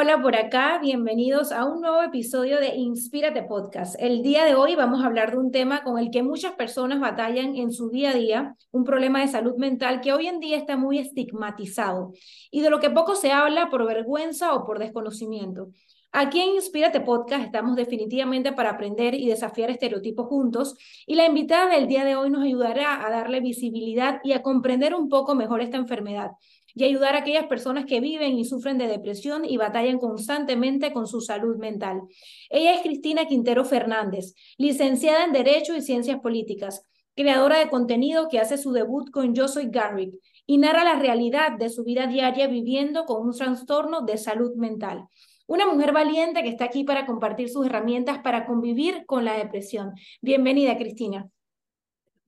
hola por acá, bienvenidos a un nuevo episodio de Inspírate Podcast. El día de hoy vamos a hablar de un tema con el que muchas personas batallan en su día a día, un problema de salud mental que hoy en día está muy estigmatizado y de lo que poco se habla por vergüenza o por desconocimiento. Aquí en Inspírate Podcast estamos definitivamente para aprender y desafiar estereotipos juntos y la invitada del día de hoy nos ayudará a darle visibilidad y a comprender un poco mejor esta enfermedad y ayudar a aquellas personas que viven y sufren de depresión y batallan constantemente con su salud mental. Ella es Cristina Quintero Fernández, licenciada en Derecho y Ciencias Políticas, creadora de contenido que hace su debut con Yo Soy Garrick y narra la realidad de su vida diaria viviendo con un trastorno de salud mental. Una mujer valiente que está aquí para compartir sus herramientas para convivir con la depresión. Bienvenida, Cristina.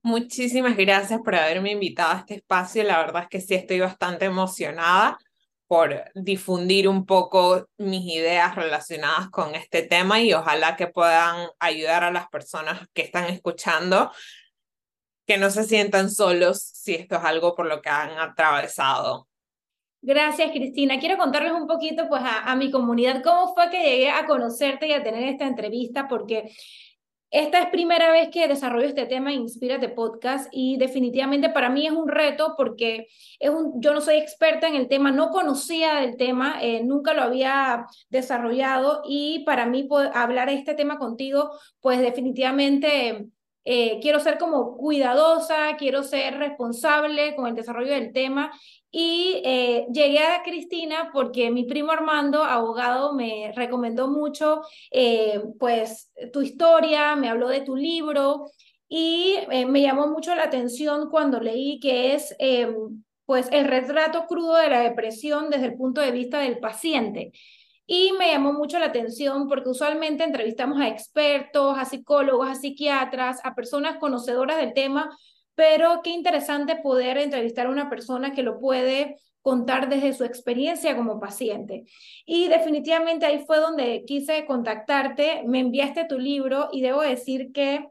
Muchísimas gracias por haberme invitado a este espacio. La verdad es que sí estoy bastante emocionada por difundir un poco mis ideas relacionadas con este tema y ojalá que puedan ayudar a las personas que están escuchando que no se sientan solos si esto es algo por lo que han atravesado. Gracias, Cristina. Quiero contarles un poquito pues, a, a mi comunidad cómo fue que llegué a conocerte y a tener esta entrevista, porque esta es primera vez que desarrollo este tema Inspírate Podcast y definitivamente para mí es un reto porque es un, yo no soy experta en el tema, no conocía del tema, eh, nunca lo había desarrollado y para mí hablar este tema contigo, pues definitivamente eh, quiero ser como cuidadosa, quiero ser responsable con el desarrollo del tema y eh, llegué a Cristina porque mi primo Armando, abogado, me recomendó mucho eh, pues tu historia, me habló de tu libro y eh, me llamó mucho la atención cuando leí que es pues el retrato crudo de la depresión desde el punto de vista del paciente. Y me llamó mucho la atención porque usualmente entrevistamos a expertos, a psicólogos, a psiquiatras, a personas conocedoras del tema, pero qué interesante poder entrevistar a una persona que lo puede contar desde su experiencia como paciente. Y definitivamente ahí fue donde quise contactarte, me enviaste tu libro y debo decir que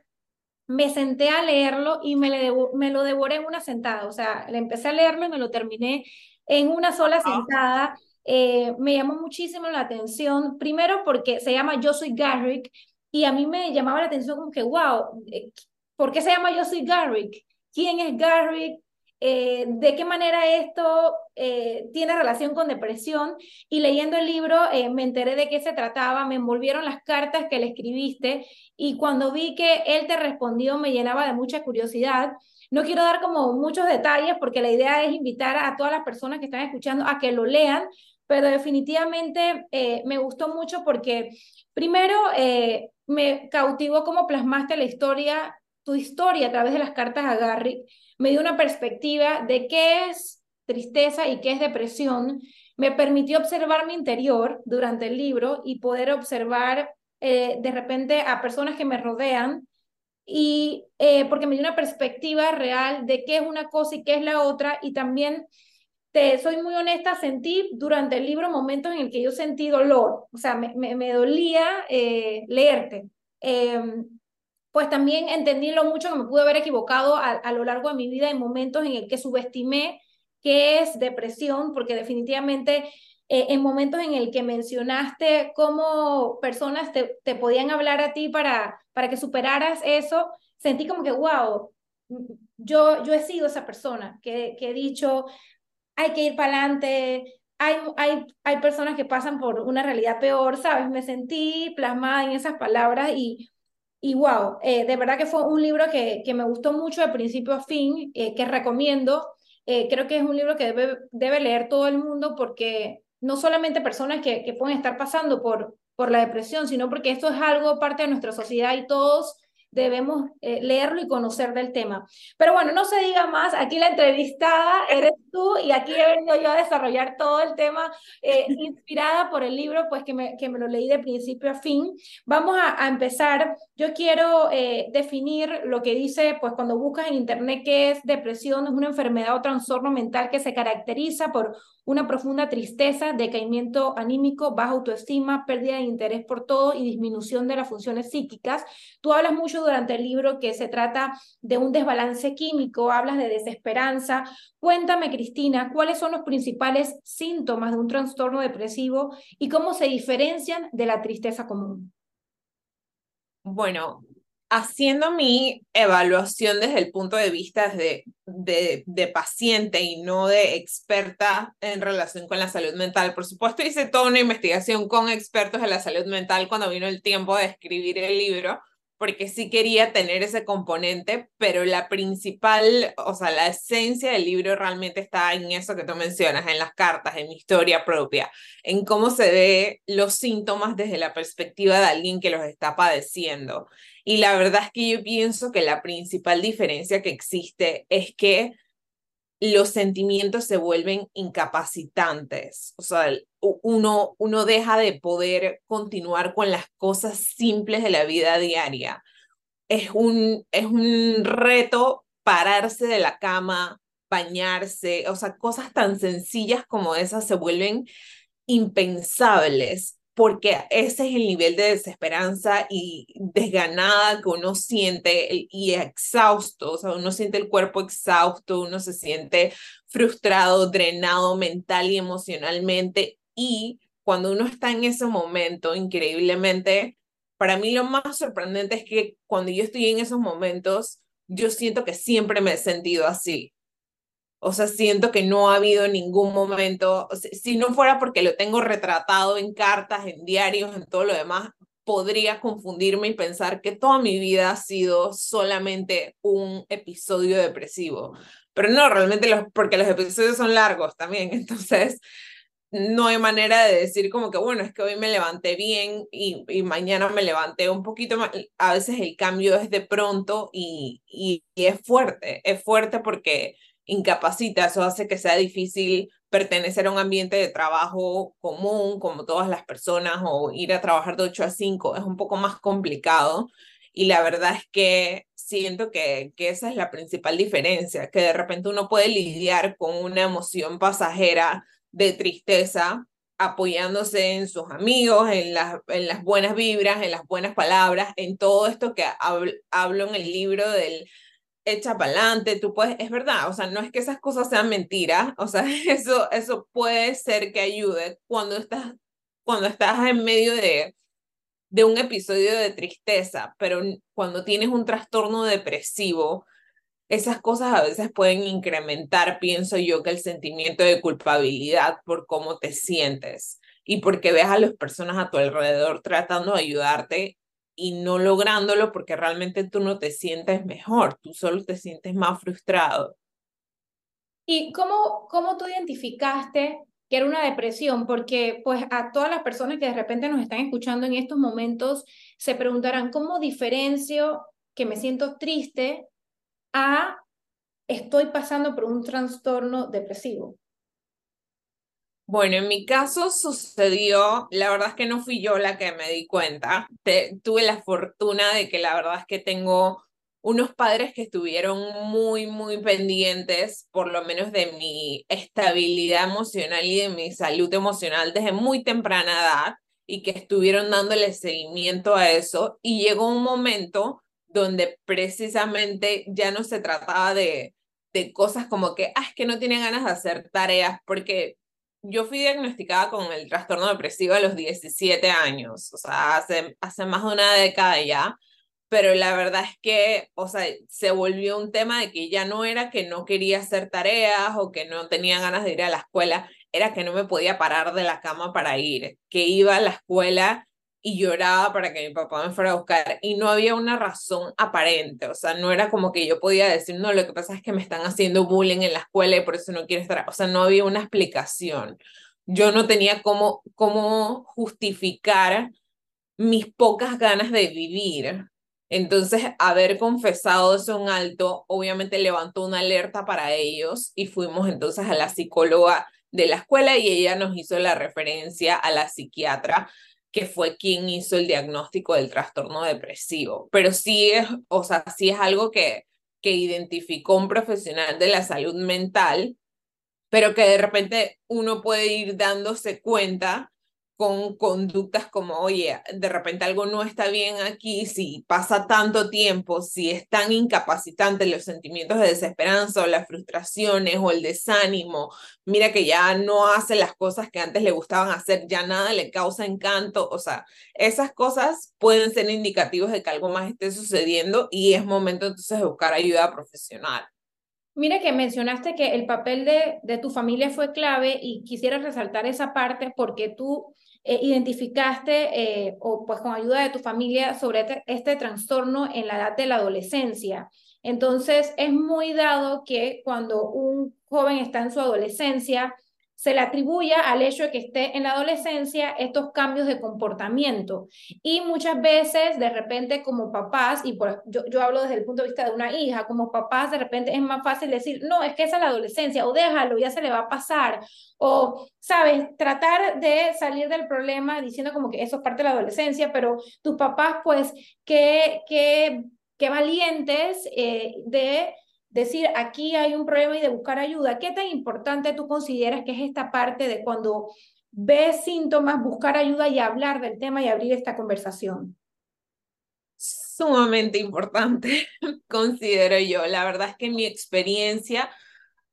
me senté a leerlo y me, me lo devoré en una sentada, o sea, le empecé a leerlo y me lo terminé en una sola sentada. Eh, me llamó muchísimo la atención, primero porque se llama Yo soy Garrick y a mí me llamaba la atención como que, wow, eh, ¿por qué se llama Yo soy Garrick? Quién es Garrick, eh, de qué manera esto eh, tiene relación con depresión. Y leyendo el libro eh, me enteré de qué se trataba, me envolvieron las cartas que le escribiste y cuando vi que él te respondió me llenaba de mucha curiosidad. No quiero dar como muchos detalles porque la idea es invitar a todas las personas que están escuchando a que lo lean, pero definitivamente me gustó mucho porque primero me cautivó cómo plasmaste la historia tu historia a través de las cartas a Garrick me dio una perspectiva de qué es tristeza y qué es depresión. Me permitió observar mi interior durante el libro y poder observar eh, de repente a personas que me rodean y eh, porque me dio una perspectiva real de qué es una cosa y qué es la otra y también te soy muy honesta, sentí durante el libro momentos en el que yo sentí dolor, o sea, me, me, dolía eh, leerte. Em, pues también entendí lo mucho que me pude haber equivocado a, lo largo de mi vida en momentos en el que subestimé qué es depresión, porque definitivamente eh, en momentos en el que mencionaste cómo personas te, te, podían hablar a ti para, para que superaras eso, sentí como que, wow, yo, yo he sido esa persona que, que he dicho, hay que ir para adelante, hay, hay, hay personas que pasan por una realidad peor, ¿sabes? Me sentí plasmada en esas palabras y y wow, eh, de verdad que fue un libro que, que me gustó mucho de principio a fin, eh, que recomiendo. Eh, creo que es un libro que debe, debe leer todo el mundo porque no solamente personas que, que pueden estar pasando por, por la depresión, sino porque esto es algo parte de nuestra sociedad y todos debemos eh, leerlo y conocer del tema. Pero bueno, no se diga más, aquí la entrevistada eres tú y aquí he venido yo a desarrollar todo el tema eh, inspirada por el libro, pues que me, que me lo leí de principio a fin. Vamos a, a empezar. Yo quiero eh, definir lo que dice, pues cuando buscas en internet qué es depresión, es una enfermedad o trastorno mental que se caracteriza por una profunda tristeza, decaimiento anímico, baja autoestima, pérdida de interés por todo y disminución de las funciones psíquicas. Tú hablas mucho durante el libro que se trata de un desbalance químico, hablas de desesperanza. Cuéntame, Cristina, ¿cuáles son los principales síntomas de un trastorno depresivo y cómo se diferencian de la tristeza común? Bueno, haciendo mi evaluación desde el punto de vista de, de, paciente y no de experta en relación con la salud mental. Por supuesto, hice toda una investigación con expertos de la salud mental cuando vino el tiempo de escribir el libro, porque sí quería tener ese componente, pero la principal, o sea, la esencia del libro realmente está en eso que tú mencionas, en las cartas, en mi historia propia, en cómo se ve los síntomas desde la perspectiva de alguien que los está padeciendo. Y la verdad es que yo pienso que la principal diferencia que existe es que los sentimientos se vuelven incapacitantes. O sea, uno, uno deja de poder continuar con las cosas simples de la vida diaria. Es un, es un reto pararse de la cama, bañarse, o sea, cosas tan sencillas como esas se vuelven impensables porque ese es el nivel de desesperanza y desganada que uno siente y exhausto, o sea, uno siente el cuerpo exhausto, uno se siente frustrado, drenado mental y emocionalmente y cuando uno está en ese momento, increíblemente, para mí lo más sorprendente es que cuando yo estoy en esos momentos, yo siento que siempre me he sentido así. O sea, siento que no ha habido ningún momento, si no fuera porque lo tengo retratado en cartas, en diarios, en todo lo demás, podría confundirme y pensar que toda mi vida ha sido solamente un episodio depresivo. Pero no, realmente los, porque los episodios son largos también, entonces no hay manera de decir como que, bueno, es que hoy me levanté bien y, y mañana me levanté un poquito más. A veces el cambio es de pronto y, y, y es fuerte, es fuerte porque incapacita, eso hace que sea difícil pertenecer a un ambiente de trabajo común, como todas las personas, o ir a trabajar de 8 a 5, es un poco más complicado. Y la verdad es que siento que, que esa es la principal diferencia, que de repente uno puede lidiar con una emoción pasajera de tristeza apoyándose en sus amigos, en las, en las buenas vibras, en las buenas palabras, en todo esto que hablo en el libro del echa para adelante, tú puedes, es verdad, o sea, no es que esas cosas sean mentiras, o sea, eso, eso puede ser que ayude cuando estás, cuando estás en medio de, de un episodio de tristeza, pero cuando tienes un trastorno depresivo, esas cosas a veces pueden incrementar, pienso yo, que el sentimiento de culpabilidad por cómo te sientes y porque ves a las personas a tu alrededor tratando de ayudarte y no lográndolo porque realmente tú no te sientes mejor, tú solo te sientes más frustrado. ¿Y cómo, cómo tú identificaste que era una depresión? Porque pues a todas las personas que de repente nos están escuchando en estos momentos se preguntarán, ¿cómo diferencio que me siento triste a estoy pasando por un trastorno depresivo? Bueno, en mi caso sucedió, la verdad es que no fui yo la que me di cuenta. tuve la fortuna de que la verdad es que tengo unos padres que estuvieron muy, muy pendientes, por lo menos de mi estabilidad emocional y de mi salud emocional desde muy temprana edad y que estuvieron dándole seguimiento a eso. Y llegó un momento donde precisamente ya no se trataba de, de cosas como que, ah, es que no tiene ganas de hacer tareas, porque yo fui diagnosticada con el trastorno depresivo a los 17 años, o sea, hace, hace más de una década ya, pero la verdad es que, o sea, se volvió un tema de que ya no era que no quería hacer tareas o que no tenía ganas de ir a la escuela, era que no me podía parar de la cama para ir, que iba a la escuela y lloraba para que mi papá me fuera a buscar y no había una razón aparente, o sea, no era como que yo podía decir, no, lo que pasa es que me están haciendo bullying en la escuela y por eso no quiero estar, o sea, no había una explicación. Yo no tenía cómo, cómo justificar mis pocas ganas de vivir. Entonces, haber confesado eso en alto, obviamente levantó una alerta para ellos y fuimos entonces a la psicóloga de la escuela y ella nos hizo la referencia a la psiquiatra que fue quien hizo el diagnóstico del trastorno depresivo. Pero sí es, o sea, sí es algo que, que identificó un profesional de la salud mental, pero que de repente uno puede ir dándose cuenta con conductas como, oye, de repente algo no está bien aquí, si pasa tanto tiempo, si es tan incapacitante los sentimientos de desesperanza o las frustraciones o el desánimo, mira que ya no hace las cosas que antes le gustaban hacer, ya nada le causa encanto, o sea, esas cosas pueden ser indicativos de que algo más esté sucediendo y es momento entonces de buscar ayuda profesional. Mira que mencionaste que el papel de, de tu familia fue clave y quisiera resaltar esa parte porque tú eh, identificaste eh, o pues con ayuda de tu familia sobre este, este trastorno en la edad de la adolescencia. Entonces, es muy dado que cuando un joven está en su adolescencia, se le atribuye al hecho de que esté en la adolescencia estos cambios de comportamiento. Y muchas veces, de repente, como papás, y por, yo, yo hablo desde el punto de vista de una hija, como papás, de repente es más fácil decir, no, es que esa es la adolescencia, o déjalo, ya se le va a pasar, o, sabes, tratar de salir del problema diciendo como que eso es parte de la adolescencia, pero tus papás, pues, qué, qué, qué valientes eh, de decir, aquí hay un problema y de buscar ayuda. ¿Qué tan importante tú consideras que es esta parte de cuando ves síntomas, buscar ayuda y hablar del tema y abrir esta conversación? Sumamente importante, considero yo. La verdad es que en mi experiencia,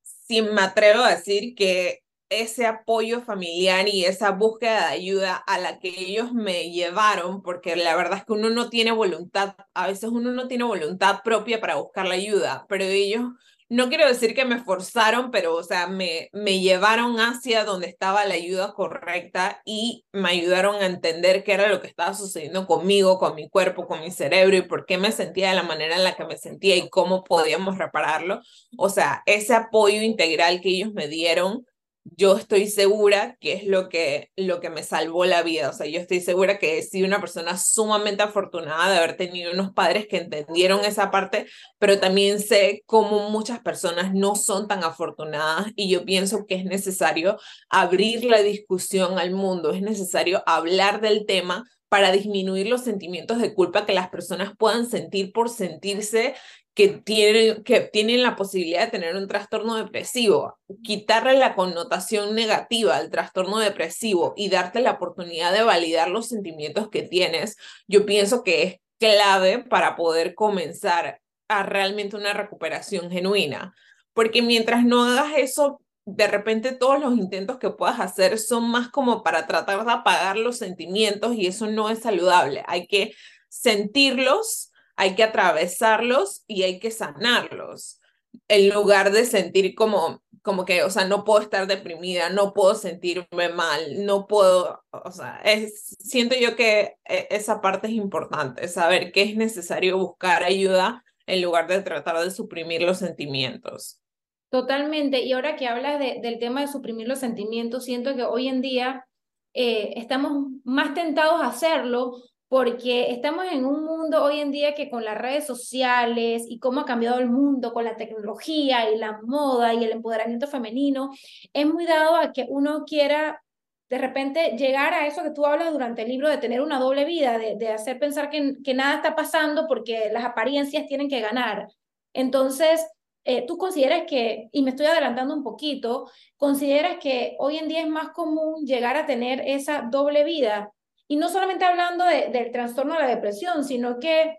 si me atrevo a decir que ese apoyo familiar y esa búsqueda de ayuda a la que ellos me llevaron, porque la verdad es que uno no tiene voluntad, a veces uno no tiene voluntad propia para buscar la ayuda, pero ellos, no quiero decir que me forzaron, pero o sea, me, me llevaron hacia donde estaba la ayuda correcta y me ayudaron a entender qué era lo que estaba sucediendo conmigo, con mi cuerpo, con mi cerebro y por qué me sentía de la manera en la que me sentía y cómo podíamos repararlo. O sea, ese apoyo integral que ellos me dieron yo estoy segura que es lo que, lo que me salvó la vida. O sea, yo estoy segura que he sido una persona sumamente afortunada de haber tenido unos padres que entendieron esa parte, pero también sé cómo muchas personas no son tan afortunadas y yo pienso que es necesario abrir la discusión al mundo, es necesario hablar del tema para disminuir los sentimientos de culpa que las personas puedan sentir por sentirse que tienen, que tienen la posibilidad de tener un trastorno depresivo, quitarle la connotación negativa al trastorno depresivo y darte la oportunidad de validar los sentimientos que tienes, yo pienso que es clave para poder comenzar a realmente una recuperación genuina. Porque mientras no hagas eso, de repente todos los intentos que puedas hacer son más como para tratar de apagar los sentimientos y eso no es saludable. Hay que sentirlos hay que atravesarlos y hay que sanarlos, en lugar de sentir como, como que, o sea, no puedo estar deprimida, no puedo sentirme mal, no puedo, o sea, es, siento yo que e, esa parte es importante, saber que es necesario buscar ayuda en lugar de tratar de suprimir los sentimientos. Totalmente. Y ahora que hablas de, del tema de suprimir los sentimientos, siento que hoy en día eh, estamos más tentados a hacerlo porque estamos en un mundo hoy en día que con las redes sociales y cómo ha cambiado el mundo con la tecnología y la moda y el empoderamiento femenino, es muy dado a que uno quiera de repente llegar a eso que tú hablas durante el libro de tener una doble vida, de, hacer pensar que, que, nada está pasando porque las apariencias tienen que ganar. Entonces, eh, tú consideras que, y me estoy adelantando un poquito, consideras que hoy en día es más común llegar a tener esa doble vida y no solamente hablando del trastorno de la depresión, sino que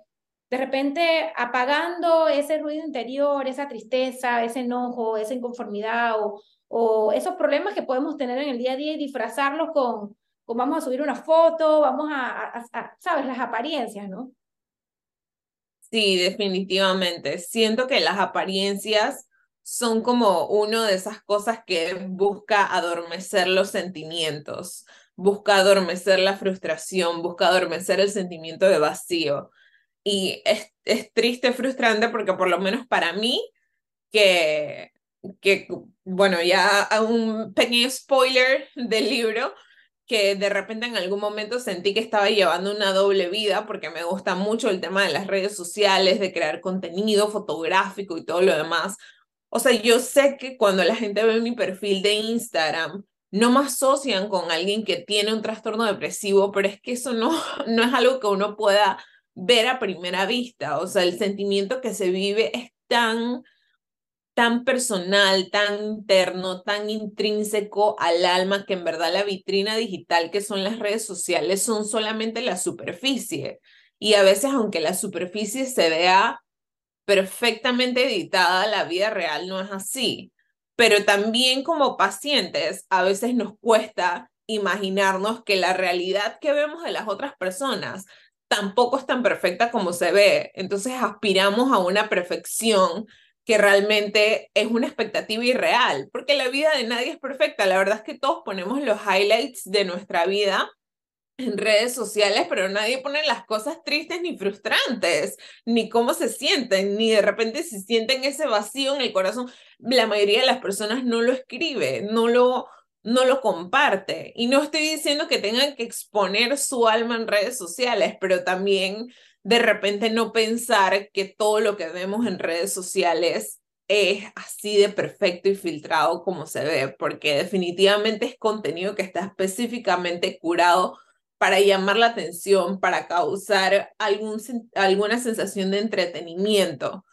de repente apagando ese ruido interior, esa tristeza, ese enojo, esa inconformidad o, o esos problemas que podemos tener en el día a día y disfrazarlos con, con vamos a subir una foto, vamos a, a, ¿sabes? Las apariencias, ¿no? Sí, definitivamente. Siento que las apariencias son como una de esas cosas que busca adormecer los sentimientos busca adormecer la frustración, busca adormecer el sentimiento de vacío. Y es, es triste, frustrante, porque por lo menos para mí, que, que, bueno, ya un pequeño spoiler del libro, que de repente en algún momento sentí que estaba llevando una doble vida porque me gusta mucho el tema de las redes sociales, de crear contenido fotográfico y todo lo demás. O sea, yo sé que cuando la gente ve mi perfil de Instagram, no me asocian con alguien que tiene un trastorno depresivo, pero es que eso no, no es algo que uno pueda ver a primera vista. O sea, el sentimiento que se vive es tan, tan personal, tan interno, tan intrínseco al alma que en verdad la vitrina digital que son las redes sociales son solamente la superficie. Y a veces, aunque la superficie se vea perfectamente editada, la vida real no es así. Pero también como pacientes, a veces nos cuesta imaginarnos que la realidad que vemos de las otras personas tampoco es tan perfecta como se ve. Entonces aspiramos a una perfección que realmente es una expectativa irreal, porque la vida de nadie es perfecta. La verdad es que todos ponemos los highlights de nuestra vida en redes sociales, pero nadie pone las cosas tristes ni frustrantes, ni cómo se sienten, ni de repente se sienten ese vacío en el corazón. La mayoría de las personas no lo escribe, no lo, no lo comparte. Y no estoy diciendo que tengan que exponer su alma en redes sociales, pero también de repente no pensar que todo lo que vemos en redes sociales es así de perfecto y filtrado como se ve, porque definitivamente es contenido que está específicamente curado para llamar la atención, para causar algún, alguna sensación de entretenimiento.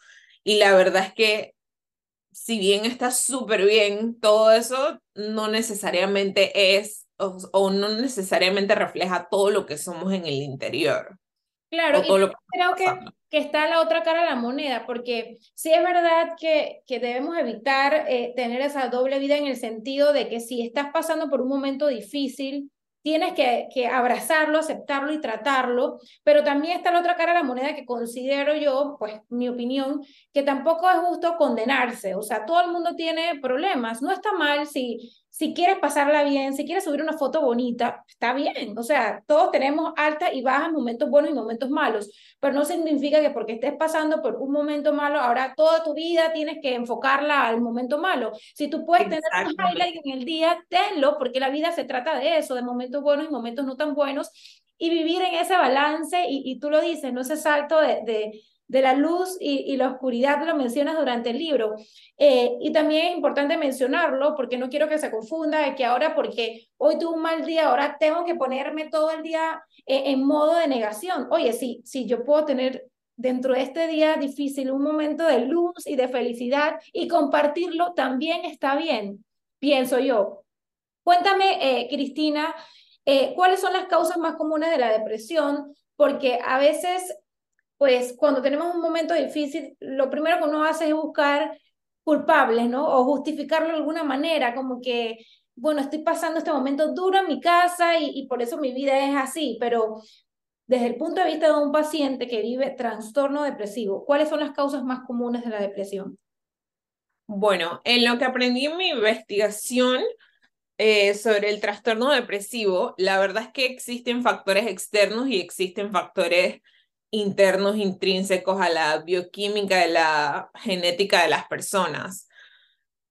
Y la verdad es que si bien está súper bien, todo eso no necesariamente es o, no necesariamente refleja todo lo que somos en el interior. Claro, y creo que, que, está la otra cara de la moneda, porque sí es verdad que, que debemos evitar eh, tener esa doble vida en el sentido de que si estás pasando por un momento difícil, tienes que, abrazarlo, aceptarlo y tratarlo, pero también está la otra cara de la moneda que considero yo, pues mi opinión, que tampoco es justo condenarse, o sea, todo el mundo tiene problemas, no está mal si si quieres pasarla bien, si quieres subir una foto bonita, está bien. O sea, todos tenemos altas y bajas, momentos buenos y momentos malos, pero no significa que porque estés pasando por un momento malo, ahora toda tu vida tienes que enfocarla al momento malo. Si tú puedes tener un highlight en el día, tenlo, porque la vida se trata de eso, de momentos buenos y momentos no tan buenos, y vivir en ese balance, y, tú lo dices, no ese salto de, de de la luz y, la oscuridad, lo mencionas durante el libro. Eh, y también es importante mencionarlo porque no quiero que se confunda de que ahora porque hoy tuve un mal día, ahora tengo que ponerme todo el día eh, en modo de negación. Oye, sí, sí, yo puedo tener dentro de este día difícil un momento de luz y de felicidad y compartirlo también está bien, pienso yo. Cuéntame, eh, Cristina, ¿cuáles son las causas más comunes de la depresión? Porque a veces pues cuando tenemos un momento difícil, lo primero que uno hace es buscar culpables, ¿no? O justificarlo de alguna manera, como que, bueno, estoy pasando este momento duro en mi casa y, y por eso mi vida es así, pero desde el punto de vista de un paciente que vive trastorno depresivo, ¿cuáles son las causas más comunes de la depresión? Bueno, en lo que aprendí en mi investigación eh, sobre el trastorno depresivo, la verdad es que existen factores externos y existen factores internos intrínsecos a la bioquímica de la genética de las personas,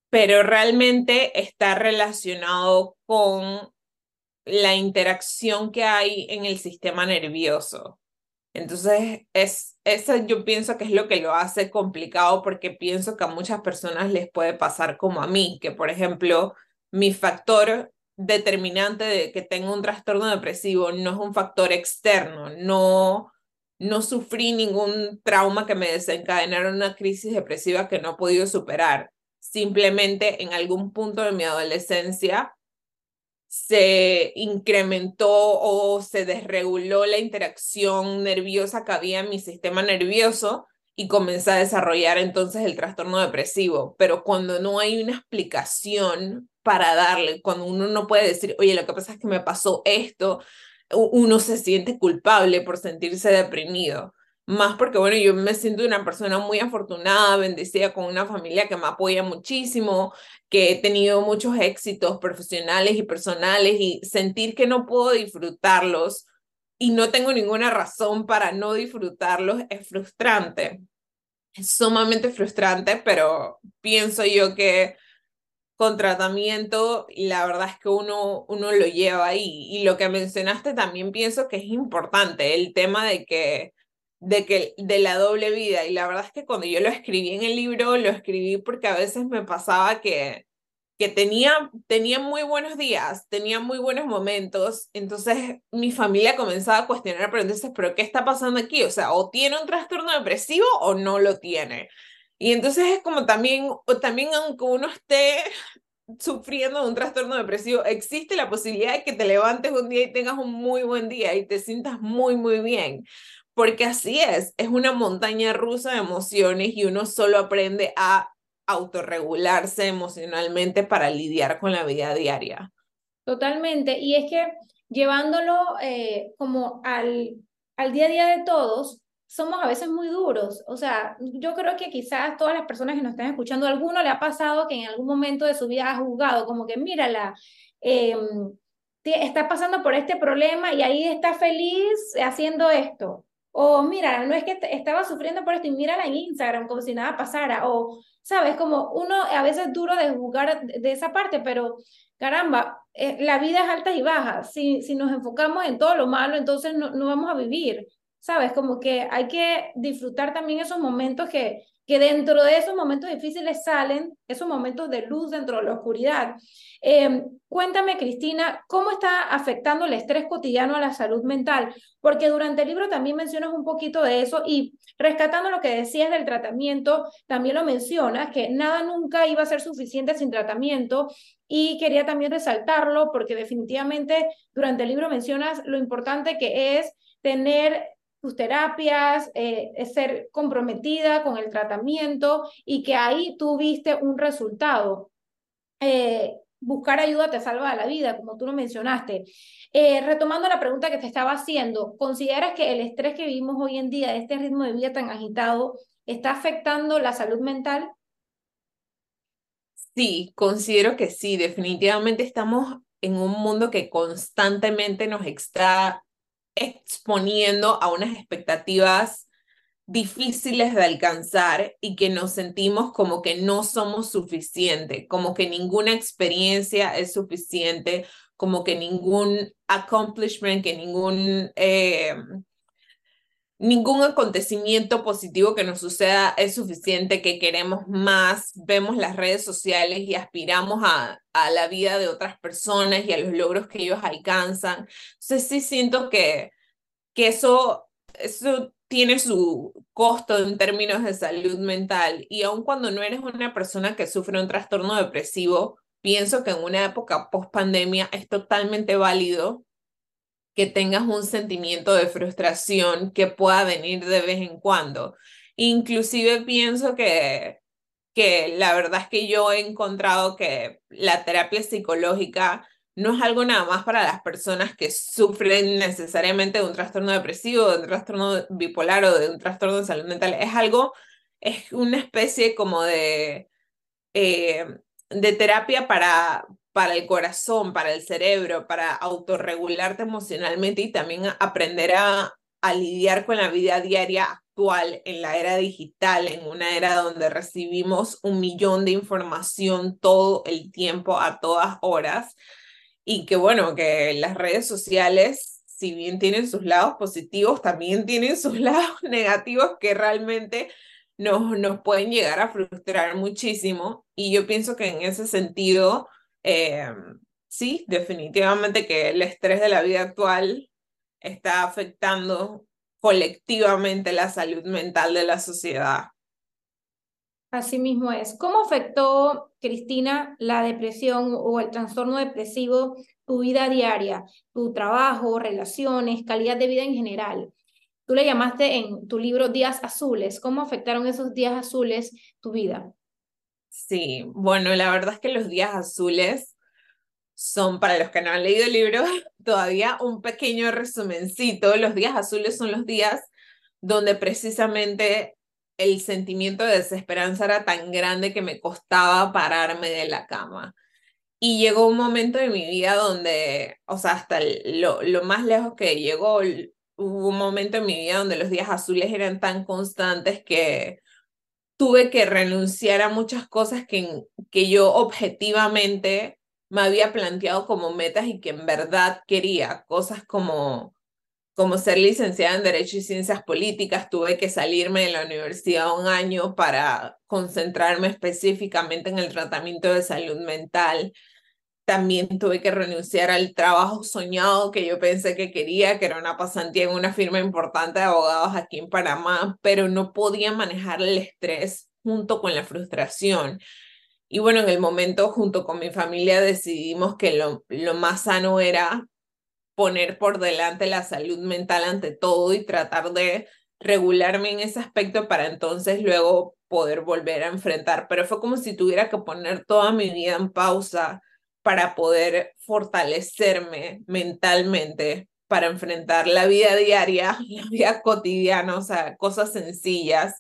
pero realmente está relacionado con la interacción que hay en el sistema nervioso. Entonces, es, eso yo pienso que es lo que lo hace complicado porque pienso que a muchas personas les puede pasar como a mí, que por ejemplo, mi factor determinante de que tengo un trastorno depresivo no es un factor externo, no no sufrí ningún trauma que me desencadenara una crisis depresiva que no he podido superar. Simplemente en algún punto de mi adolescencia se incrementó o se desreguló la interacción nerviosa que había en mi sistema nervioso y comencé a desarrollar entonces el trastorno depresivo. Pero cuando no hay una explicación para darle, cuando uno no puede decir, oye, lo que pasa es que me pasó esto, uno se siente culpable por sentirse deprimido. Más porque, bueno, yo me siento una persona muy afortunada, bendecida con una familia que me apoya muchísimo, que he tenido muchos éxitos profesionales y personales y sentir que no puedo disfrutarlos y no tengo ninguna razón para no disfrutarlos es frustrante. Es sumamente frustrante, pero pienso yo que con tratamiento la verdad es que uno, uno lo lleva ahí. Y lo que mencionaste también pienso que es importante, el tema de que, de que de la doble vida. Y la verdad es que cuando yo lo escribí en el libro, lo escribí porque a veces me pasaba que, que tenía, tenía muy buenos días, tenía muy buenos momentos, entonces mi familia comenzaba a cuestionar, pero entonces, ¿pero qué está pasando aquí? O sea, o tiene un trastorno depresivo o no lo tiene. Y entonces es como también, o también aunque uno esté sufriendo un trastorno depresivo, existe la posibilidad de que te levantes un día y tengas un muy buen día y te sientas muy, muy bien. Porque así es, es una montaña rusa de emociones y uno solo aprende a autorregularse emocionalmente para lidiar con la vida diaria. Totalmente. Y es que llevándolo eh, como al, al día a día de todos, somos a veces muy duros. O sea, yo creo que quizás todas las personas que nos están escuchando, alguno le ha pasado que en algún momento de su vida ha juzgado, como que mírala, eh, está pasando por este problema y ahí está feliz haciendo esto. O mira, no es que estaba sufriendo por esto y mírala en Instagram como si nada pasara. O, sabes, como uno a veces duro de juzgar de esa parte, pero caramba, eh, la vida es altas y bajas. Si, si nos enfocamos en todo lo malo, entonces no, no vamos a vivir. ¿Sabes? Como que hay que disfrutar también esos momentos que, que dentro de esos momentos difíciles salen esos momentos de luz dentro de la oscuridad. Em, cuéntame, Cristina, ¿cómo está afectando el estrés cotidiano a la salud mental? Porque durante el libro también mencionas un poquito de eso y rescatando lo que decías del tratamiento, también lo mencionas, que nada nunca iba a ser suficiente sin tratamiento y quería también resaltarlo porque definitivamente durante el libro mencionas lo importante que es tener tus terapias, eh, ser comprometida con el tratamiento y que ahí tuviste un resultado. Eh, buscar ayuda te salva la vida, como tú lo mencionaste. Eh, retomando la pregunta que te estaba haciendo, ¿consideras que el estrés que vivimos hoy en día, este ritmo de vida tan agitado, está afectando la salud mental? Sí, considero que sí, definitivamente estamos en un mundo que constantemente nos está exponiendo a unas expectativas difíciles de alcanzar y que nos sentimos como que no somos suficiente, como que ninguna experiencia es suficiente, como que ningún accomplishment, que ningún, eh, ningún acontecimiento positivo que nos suceda es suficiente, que queremos más, vemos las redes sociales y aspiramos a, a la vida de otras personas y a los logros que ellos alcanzan. Entonces sí siento que, que eso, eso tiene su costo en términos de salud mental y aun cuando no eres una persona que sufre un trastorno depresivo, pienso que en una época post pandemia es totalmente válido que tengas un sentimiento de frustración que pueda venir de vez en cuando. Inclusive pienso que, que la verdad es que yo he encontrado que la terapia psicológica no es algo nada más para las personas que sufren necesariamente de un trastorno depresivo, de un trastorno bipolar o de un trastorno de salud mental. Es algo, es una especie como de, eh, de terapia para, para el corazón, para el cerebro, para autorregularte emocionalmente y también aprender a, a lidiar con la vida diaria actual en la era digital, en una era donde recibimos un millón de información todo el tiempo, a todas horas, y que bueno, que las redes sociales, si bien tienen sus lados positivos, también tienen sus lados negativos que realmente nos, nos pueden llegar a frustrar muchísimo. Y yo pienso que en ese sentido, eh, sí, definitivamente que el estrés de la vida actual está afectando colectivamente la salud mental de la sociedad. Así mismo es. ¿Cómo afectó, Cristina, la depresión o el trastorno depresivo tu vida diaria, tu trabajo, relaciones, calidad de vida en general? Tú le llamaste en tu libro días azules. ¿Cómo afectaron esos días azules tu vida? Sí, bueno, la verdad es que los días azules son, para los que no han leído el libro, todavía un pequeño resumencito. Los días azules son los días donde precisamente el sentimiento de desesperanza era tan grande que me costaba pararme de la cama. Y llegó un momento de mi vida donde, o sea, hasta lo, lo más lejos que llegó, hubo un momento en mi vida donde los días azules eran tan constantes que tuve que renunciar a muchas cosas que, que yo objetivamente me había planteado como metas y que en verdad quería, cosas como, como ser licenciada en Derecho y Ciencias Políticas, tuve que salirme de la universidad un año para concentrarme específicamente en el tratamiento de salud mental. También tuve que renunciar al trabajo soñado que yo pensé que quería, que era una pasantía en una firma importante de abogados aquí en Panamá, pero no podía manejar el estrés junto con la frustración. Y bueno, en el momento, junto con mi familia, decidimos que lo, lo más sano era poner por delante la salud mental ante todo y tratar de regularme en ese aspecto para entonces luego poder volver a enfrentar. Pero fue como si tuviera que poner toda mi vida en pausa para poder fortalecerme mentalmente para enfrentar la vida diaria, la vida cotidiana, o sea, cosas sencillas,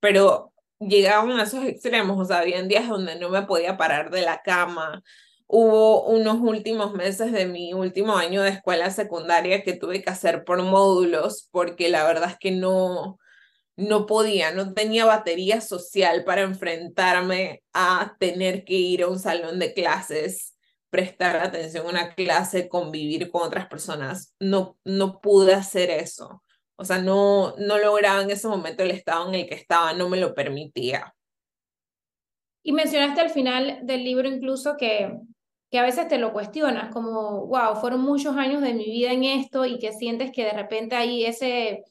pero llegaban a esos extremos, o sea, había días donde no me podía parar de la cama. Hubo unos últimos meses de mi último año de escuela secundaria que tuve que hacer por módulos porque la verdad es que no, no podía, no tenía batería social para enfrentarme a tener que ir a un salón de clases, prestar atención a una clase, convivir con otras personas. No, no pude hacer eso. O sea, no, no lograba en ese momento el estado en el que estaba, no me lo permitía. Y mencionaste al final del libro incluso que, que a veces te lo cuestionas, como, wow, fueron muchos años de mi vida en esto y que sientes que de repente hay ese,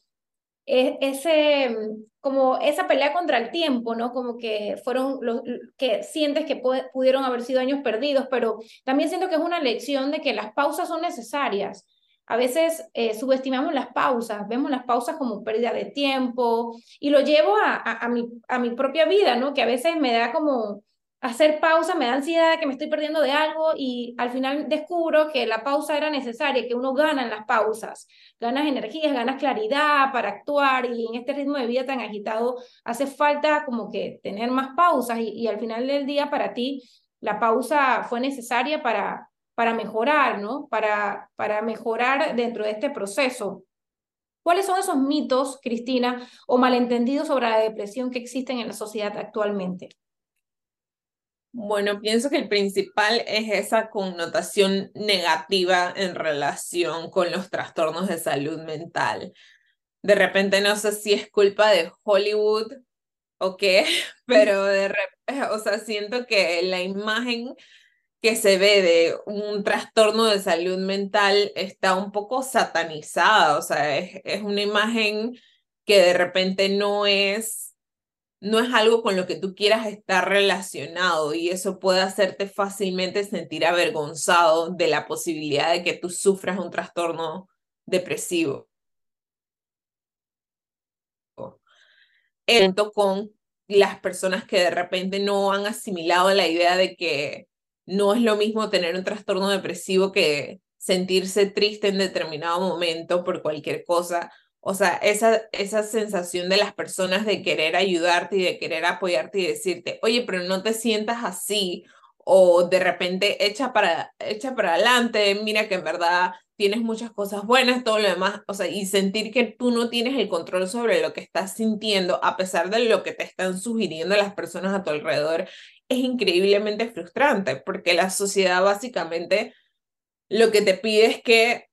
ese, como esa pelea contra el tiempo, ¿no? Como que fueron los que sientes que pudieron haber sido años perdidos, pero también siento que es una lección de que las pausas son necesarias a veces eh, subestimamos las pausas, vemos las pausas como pérdida de tiempo y lo llevo a, a, mi, a mi propia vida, ¿no? Que a veces me da como hacer pausa, me da ansiedad que me estoy perdiendo de algo y al final descubro que la pausa era necesaria, que uno gana en las pausas, ganas energías, ganas claridad para actuar y en este ritmo de vida tan agitado hace falta como que tener más pausas y, y al final del día para ti la pausa fue necesaria para para mejorar, ¿no? Para, para mejorar dentro de este proceso. ¿Cuáles son esos mitos, Cristina, o malentendidos sobre la depresión que existen en la sociedad actualmente? Bueno, pienso que el principal es esa connotación negativa en relación con los trastornos de salud mental. De repente no sé si es culpa de Hollywood o qué, pero de o sea, siento que la imagen que se ve de un trastorno de salud mental está un poco satanizada, o sea, es, es una imagen que de repente no es, no es algo con lo que tú quieras estar relacionado y eso puede hacerte fácilmente sentir avergonzado de la posibilidad de que tú sufras un trastorno depresivo. con las personas que de repente no han asimilado la idea de que no es lo mismo tener un trastorno depresivo que sentirse triste en determinado momento por cualquier cosa. O sea, esa, esa sensación de las personas de querer ayudarte y de querer apoyarte y decirte, oye, pero no te sientas así, o de repente echa para, echa para adelante, mira que en verdad tienes muchas cosas buenas, todo lo demás, o sea, y sentir que tú no tienes el control sobre lo que estás sintiendo a pesar de lo que te están sugiriendo las personas a tu alrededor es increíblemente frustrante porque la sociedad básicamente lo que te pide es que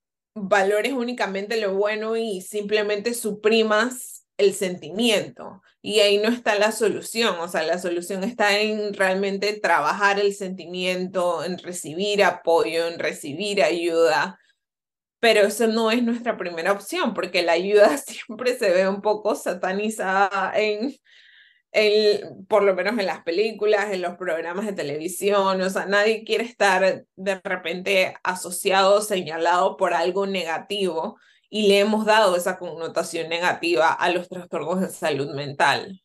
valores únicamente lo bueno y simplemente suprimas el sentimiento. Y ahí no está la solución, o sea, la solución está en realmente trabajar el sentimiento, en recibir apoyo, en recibir ayuda. Pero eso no es nuestra primera opción, porque la ayuda siempre se ve un poco satanizada en por lo menos en las películas, en los programas de televisión, o sea, nadie quiere estar de repente asociado, señalado por algo negativo y le hemos dado esa connotación negativa a los trastornos de salud mental.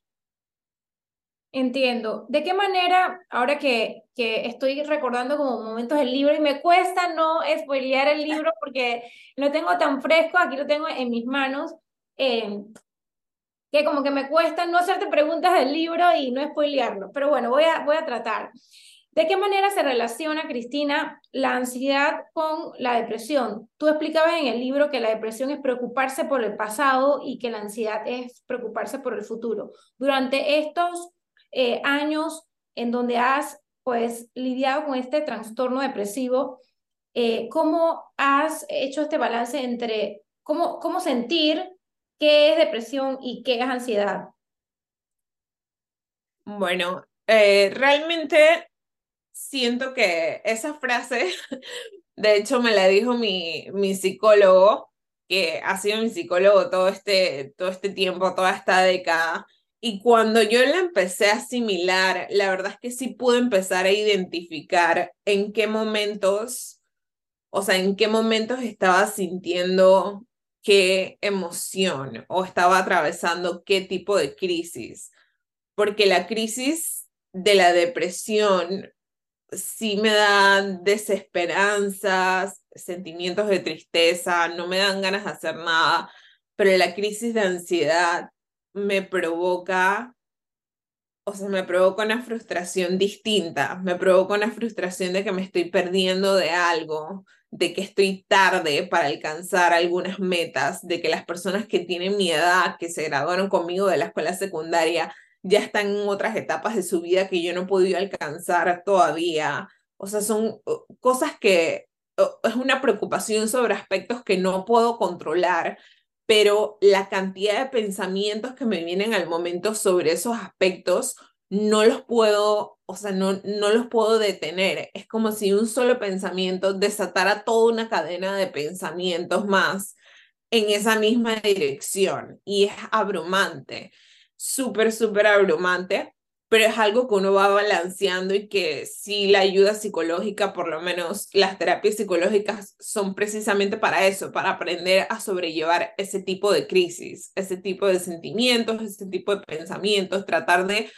Entiendo. ¿De qué manera, ahora que, que estoy recordando como momentos del libro y me cuesta no spoilear el libro porque lo tengo tan fresco, aquí lo tengo en mis manos, eh, que como que me cuesta no hacerte preguntas del libro y no spoilearlo, pero bueno, voy a, voy a tratar. ¿De qué manera se relaciona, Cristina, la ansiedad con la depresión? Tú explicabas en el libro que la depresión es preocuparse por el pasado y que la ansiedad es preocuparse por el futuro. Durante estos eh, años en donde has pues lidiado con este trastorno depresivo, eh, ¿cómo has hecho este balance entre cómo, cómo sentir ¿Qué es depresión y qué es ansiedad? Bueno, eh, realmente siento que esa frase, de hecho me la dijo mi, mi psicólogo, que ha sido mi psicólogo todo este, todo este tiempo, toda esta década, Y cuando yo la empecé a asimilar, la verdad es que sí pude empezar a identificar en qué momentos, o sea, en qué momentos estaba sintiendo qué emoción o estaba atravesando qué tipo de crisis. Porque la crisis de la depresión sí me da desesperanzas, sentimientos de tristeza, no me dan ganas de hacer nada, pero la crisis de ansiedad me provoca, o sea, me provoca una frustración distinta, me provoca una frustración de que me estoy perdiendo de algo, de que estoy tarde para alcanzar algunas metas, de que las personas que tienen mi edad, que se graduaron conmigo de la escuela secundaria, ya están en otras etapas de su vida que yo no he podido alcanzar todavía. O sea, son cosas que es una preocupación sobre aspectos que no puedo controlar, pero la cantidad de pensamientos que me vienen al momento sobre esos aspectos no los puedo, o sea, no, no los puedo detener. Es como si un solo pensamiento desatara toda una cadena de pensamientos más en esa misma dirección y es abrumante, súper, súper abrumante pero es algo que uno va balanceando y que sí la ayuda psicológica, por lo menos las terapias psicológicas son precisamente para eso, para aprender a sobrellevar ese tipo de crisis, ese tipo de sentimientos, ese tipo de pensamientos, tratar de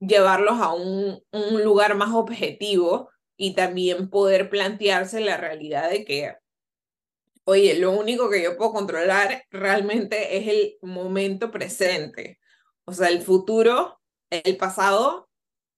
llevarlos a un, un lugar más objetivo y también poder plantearse la realidad de que, oye, lo único que yo puedo controlar realmente es el momento presente. O sea, el futuro el pasado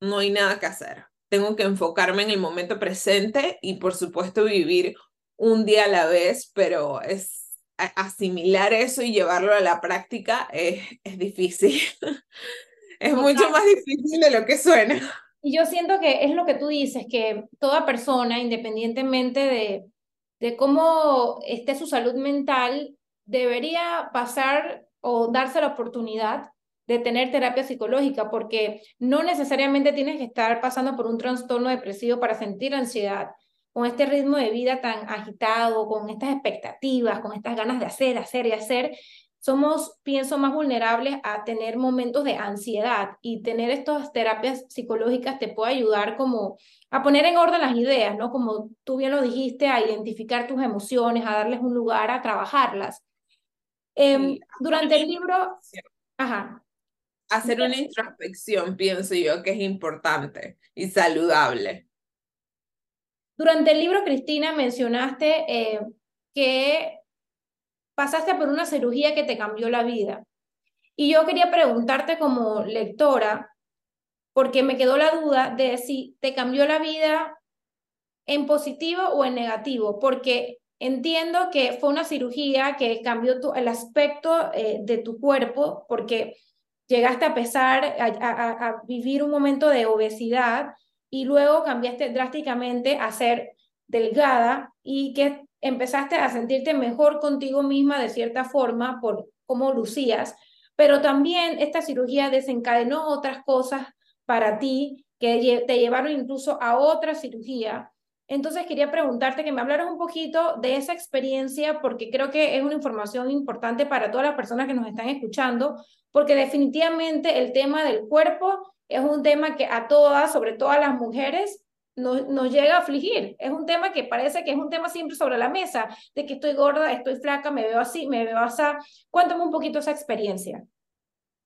no hay nada que hacer. Tengo que enfocarme en el momento presente y por supuesto vivir un día a la vez, pero es asimilar eso y llevarlo a la práctica es, es difícil. es mucho más difícil de lo que suena. Y yo siento que es lo que tú dices, que toda persona, independientemente de, de cómo esté su salud mental, debería pasar o darse la oportunidad de tener terapia psicológica, porque no necesariamente tienes que estar pasando por un trastorno depresivo para sentir ansiedad. Con este ritmo de vida tan agitado, con estas expectativas, con estas ganas de hacer, hacer y hacer, somos, pienso, más vulnerables a tener momentos de ansiedad y tener estas terapias psicológicas te puede ayudar como a poner en orden las ideas, ¿no? Como tú bien lo dijiste, a identificar tus emociones, a darles un lugar, a trabajarlas. Em, durante el libro, ajá hacer una introspección, pienso yo, que es importante y saludable. Durante el libro, Cristina, mencionaste eh, que pasaste por una cirugía que te cambió la vida. Y yo quería preguntarte como lectora, porque me quedó la duda de si te cambió la vida en positivo o en negativo, porque entiendo que fue una cirugía que cambió tu, el aspecto eh, de tu cuerpo, porque llegaste a pesar, a, vivir un momento de obesidad y luego cambiaste drásticamente a ser delgada y que empezaste a sentirte mejor contigo misma de cierta forma por cómo lucías, pero también esta cirugía desencadenó otras cosas para ti que te llevaron incluso a otra cirugía. Entonces quería preguntarte que me hablaras un poquito de esa experiencia porque creo que es una información importante para todas las personas que nos están escuchando, porque definitivamente el tema del cuerpo es un tema que a todas, sobre todo a las mujeres, nos, nos, llega a afligir. Es un tema que parece que es un tema siempre sobre la mesa, de que estoy gorda, estoy flaca, me veo así, me veo así. Cuéntame un poquito esa experiencia.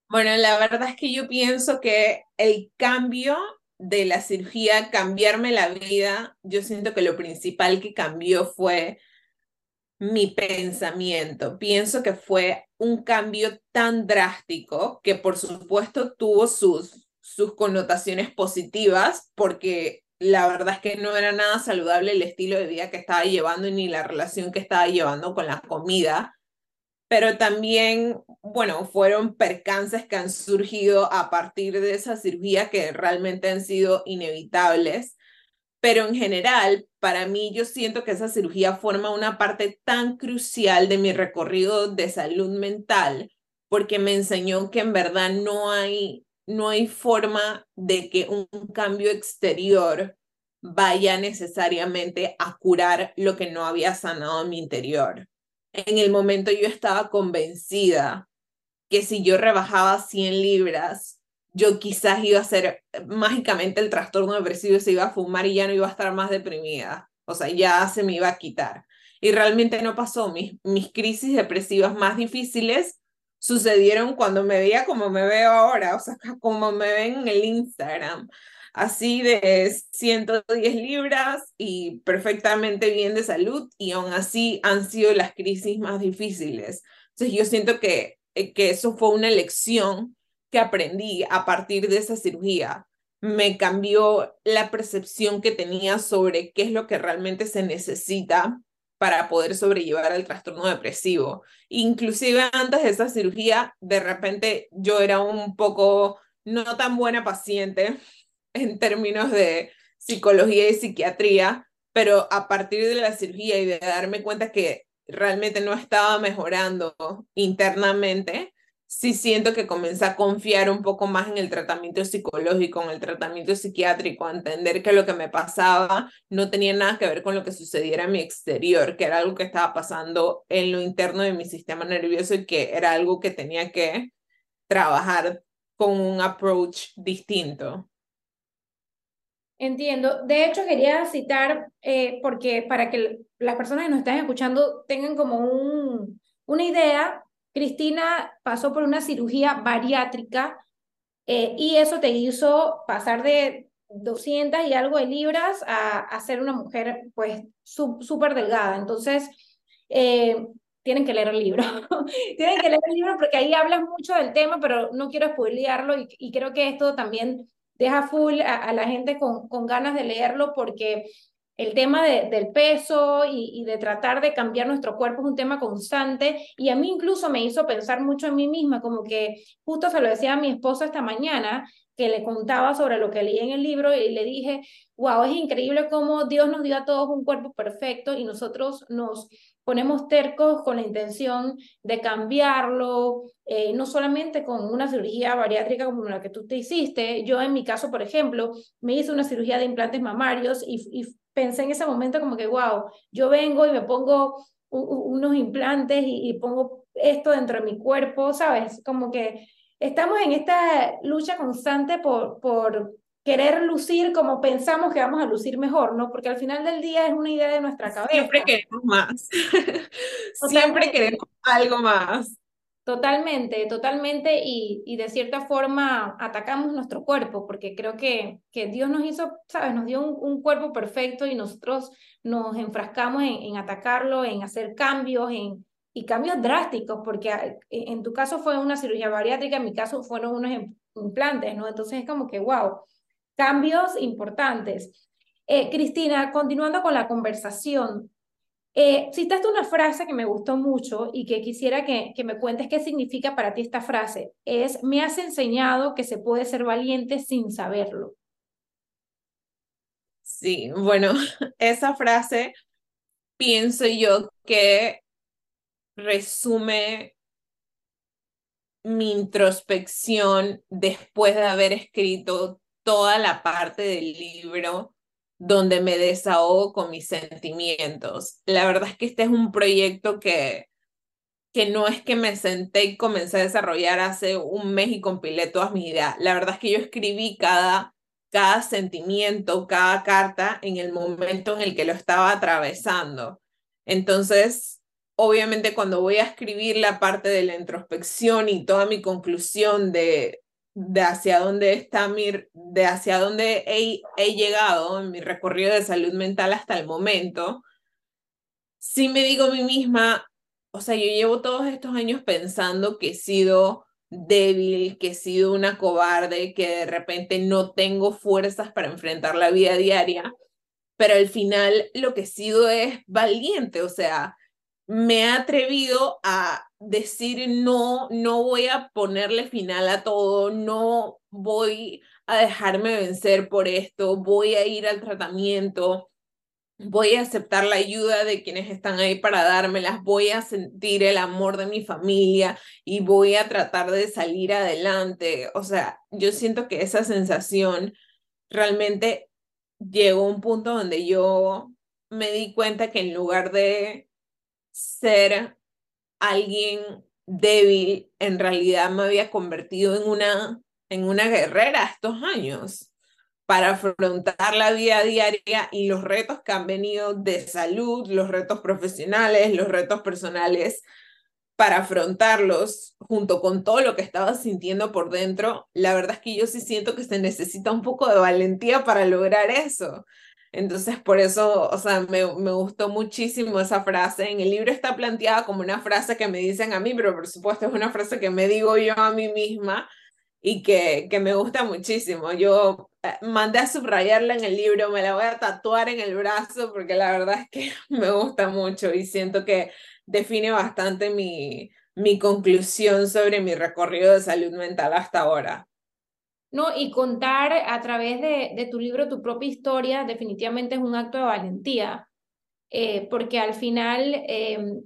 Bueno, la verdad es que yo pienso que el cambio de la cirugía, cambiarme la vida, yo siento que lo principal que cambió fue mi pensamiento. Pienso que fue un cambio tan drástico que por supuesto tuvo sus, sus connotaciones positivas porque la verdad es que no era nada saludable el estilo de vida que estaba llevando ni la relación que estaba llevando con la comida. Pero también, bueno, fueron percances que han surgido a partir de esa cirugía que realmente han sido inevitables pero en general, para mí yo siento que esa cirugía forma una parte tan crucial de mi recorrido de salud mental, porque me enseñó que en verdad no hay, no hay forma de que un cambio exterior vaya necesariamente a curar lo que no había sanado en mi interior. En el momento yo estaba convencida que si yo rebajaba 100 libras, yo quizás iba a ser mágicamente el trastorno depresivo, se iba a fumar y ya no iba a estar más deprimida. O sea, ya se me iba a quitar. Y realmente no pasó. Mis, mis crisis depresivas más difíciles sucedieron cuando me veía como me veo ahora, o sea, como me ven en el Instagram, así de 110 libras y perfectamente bien de salud, y aún así han sido las crisis más difíciles. Entonces yo siento que, eh, que eso fue una lección que aprendí a partir de esa cirugía. Me cambió la percepción que tenía sobre qué es lo que realmente se necesita para poder sobrellevar el trastorno depresivo. Inclusive antes de esa cirugía, de repente yo era un poco no tan buena paciente en términos de psicología y psiquiatría, pero a partir de la cirugía y de darme cuenta que realmente no estaba mejorando internamente, sí siento que comencé a confiar un poco más en el tratamiento psicológico, en el tratamiento psiquiátrico, a entender que lo que me pasaba no tenía nada que ver con lo que sucediera en mi exterior, que era algo que estaba pasando en lo interno de mi sistema nervioso y que era algo que tenía que trabajar con un approach distinto. Entiendo. De hecho, quería citar, eh, porque para que las personas que nos están escuchando tengan como un, una idea Cristina pasó por una cirugía bariátrica eh, y eso te hizo pasar de 200 y algo de libras a, a ser una mujer pues súper delgada. Entonces, eh, tienen que leer el libro. tienen que leer el libro porque ahí hablas mucho del tema, pero no quiero spoilearlo y, creo que esto también deja full a, la gente con ganas de leerlo porque el tema de, del peso y, de tratar de cambiar nuestro cuerpo es un tema constante y a mí incluso me hizo pensar mucho en mí misma, como que justo se lo decía a mi esposa esta mañana, que le contaba sobre lo que leí en el libro y le dije, wow, es increíble cómo Dios nos dio a todos un cuerpo perfecto y nosotros nos ponemos tercos con la intención de cambiarlo, eh, no solamente con una cirugía bariátrica como la que tú te hiciste. Yo en mi caso, por ejemplo, me hice una cirugía de implantes mamarios y, y pensé en ese momento como que, wow, yo vengo y me pongo unos implantes y, y pongo esto dentro de mi cuerpo, ¿sabes? Como que estamos en esta lucha constante por, por querer lucir como pensamos que vamos a lucir mejor, ¿no? Porque al final del día es una idea de nuestra cabeza. Siempre queremos más. Siempre queremos algo más. Totalmente, totalmente, y, y de cierta forma atacamos nuestro cuerpo, porque creo que, que Dios nos hizo, ¿sabes? Nos dio un, un cuerpo perfecto y nosotros nos enfrascamos en, en atacarlo, en hacer cambios, en, y cambios drásticos, porque en tu caso fue una cirugía bariátrica, en mi caso fueron unos implantes, ¿no? Entonces es como que, wow, cambios importantes. Eh, Cristina, continuando con la conversación, eh, citaste una frase que me gustó mucho y que quisiera que, que me cuentes qué significa para ti esta frase. Es, me has enseñado que se puede ser valiente sin saberlo. Sí, bueno, esa frase pienso yo que resume mi introspección después de haber escrito toda la parte del libro donde me desahogo con mis sentimientos. La verdad es que este es un proyecto que, que no es que me senté y comencé a desarrollar hace un mes y compilé todas mis ideas. La verdad es que yo escribí cada, cada sentimiento, cada carta en el momento en el que lo estaba atravesando. Entonces, obviamente cuando voy a escribir la parte de la introspección y toda mi conclusión de, de hacia dónde está mi, de hacia dónde he, he llegado en mi recorrido de salud mental hasta el momento, sí me digo a mí misma, o sea, yo llevo todos estos años pensando que he sido débil, que he sido una cobarde, que de repente no tengo fuerzas para enfrentar la vida diaria, pero al final lo que he sido es valiente, o sea, me he atrevido a decir no, no voy a ponerle final a todo, no voy a dejarme vencer por esto, voy a ir al tratamiento, voy a aceptar la ayuda de quienes están ahí para dármelas, voy a sentir el amor de mi familia y voy a tratar de salir adelante. O sea, yo siento que esa sensación realmente llegó a un punto donde yo me di cuenta que en lugar de ser alguien débil, en realidad me había convertido en una, en una guerrera estos años para afrontar la vida diaria y los retos que han venido de salud, los retos profesionales, los retos personales, para afrontarlos junto con todo lo que estaba sintiendo por dentro, la verdad es que yo sí siento que se necesita un poco de valentía para lograr eso. Entonces, por eso, o sea, me, me gustó muchísimo esa frase. En el libro está planteada como una frase que me dicen a mí, pero por supuesto es una frase que me digo yo a mí misma y que, que me gusta muchísimo. Yo eh, mandé a subrayarla en el libro, me la voy a tatuar en el brazo porque la verdad es que me gusta mucho y siento que define bastante mi, mi conclusión sobre mi recorrido de salud mental hasta ahora. No, y contar a través de, de tu libro tu propia historia definitivamente es un acto de valentía, eh, porque al final, em,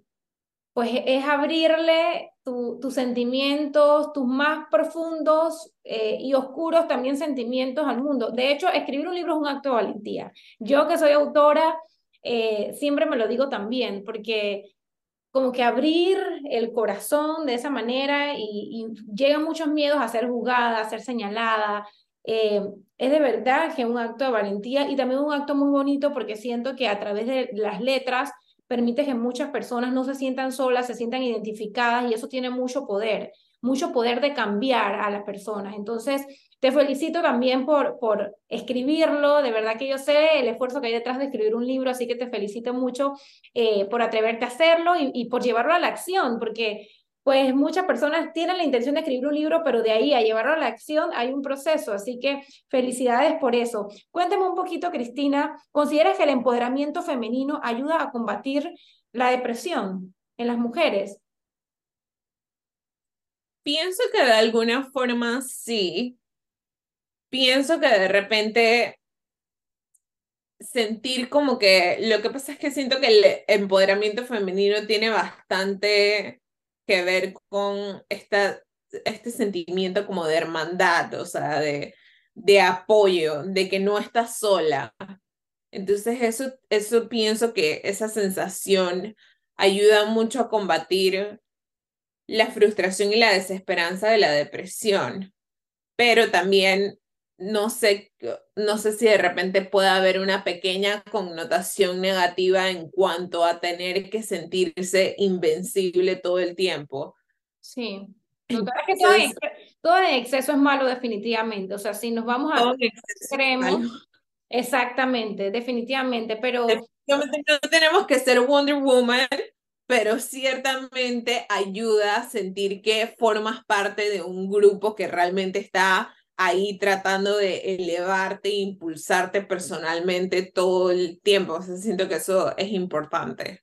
pues es abrirle tus sentimientos, tus más profundos eh, y oscuros también sentimientos al mundo. De hecho, escribir un libro es un acto de valentía. Yo que soy autora, eh, siempre me lo digo también, porque como que abrir el corazón de esa manera y, llegan muchos miedos a ser juzgada, a ser señalada. Eh, es de verdad que un acto de valentía y también un acto muy bonito porque siento que a través de las letras permite que muchas personas no se sientan solas, se sientan identificadas y eso tiene mucho poder, mucho poder de cambiar a las personas. Entonces, te felicito también por, por escribirlo, de verdad que yo sé el esfuerzo que hay detrás de escribir un libro, así que te felicito mucho eh, por atreverte a hacerlo y, y por llevarlo a la acción, porque pues muchas personas tienen la intención de escribir un libro, pero de ahí a llevarlo a la acción hay un proceso, así que felicidades por eso. Cuéntame un poquito, Cristina, ¿consideras que el empoderamiento femenino ayuda a combatir la depresión en las mujeres? Pienso que de alguna forma sí, pienso que de repente sentir como que lo que pasa es que siento que el empoderamiento femenino tiene bastante que ver con esta, este sentimiento como de hermandad, o sea, de, de apoyo, de que no estás sola. Entonces eso, eso pienso que esa sensación ayuda mucho a combatir la frustración y la desesperanza de la depresión, pero también no sé, no sé si de repente puede haber una pequeña connotación negativa en cuanto a tener que sentirse invencible todo el tiempo. Sí. que todo, en, exceso es malo definitivamente. O sea, si nos vamos a extremo, exactamente, definitivamente, pero... Definitivamente no tenemos que ser Wonder Woman, pero ciertamente ayuda a sentir que formas parte de un grupo que realmente está ahí tratando de elevarte e impulsarte personalmente todo el tiempo. O sea, siento que eso es importante.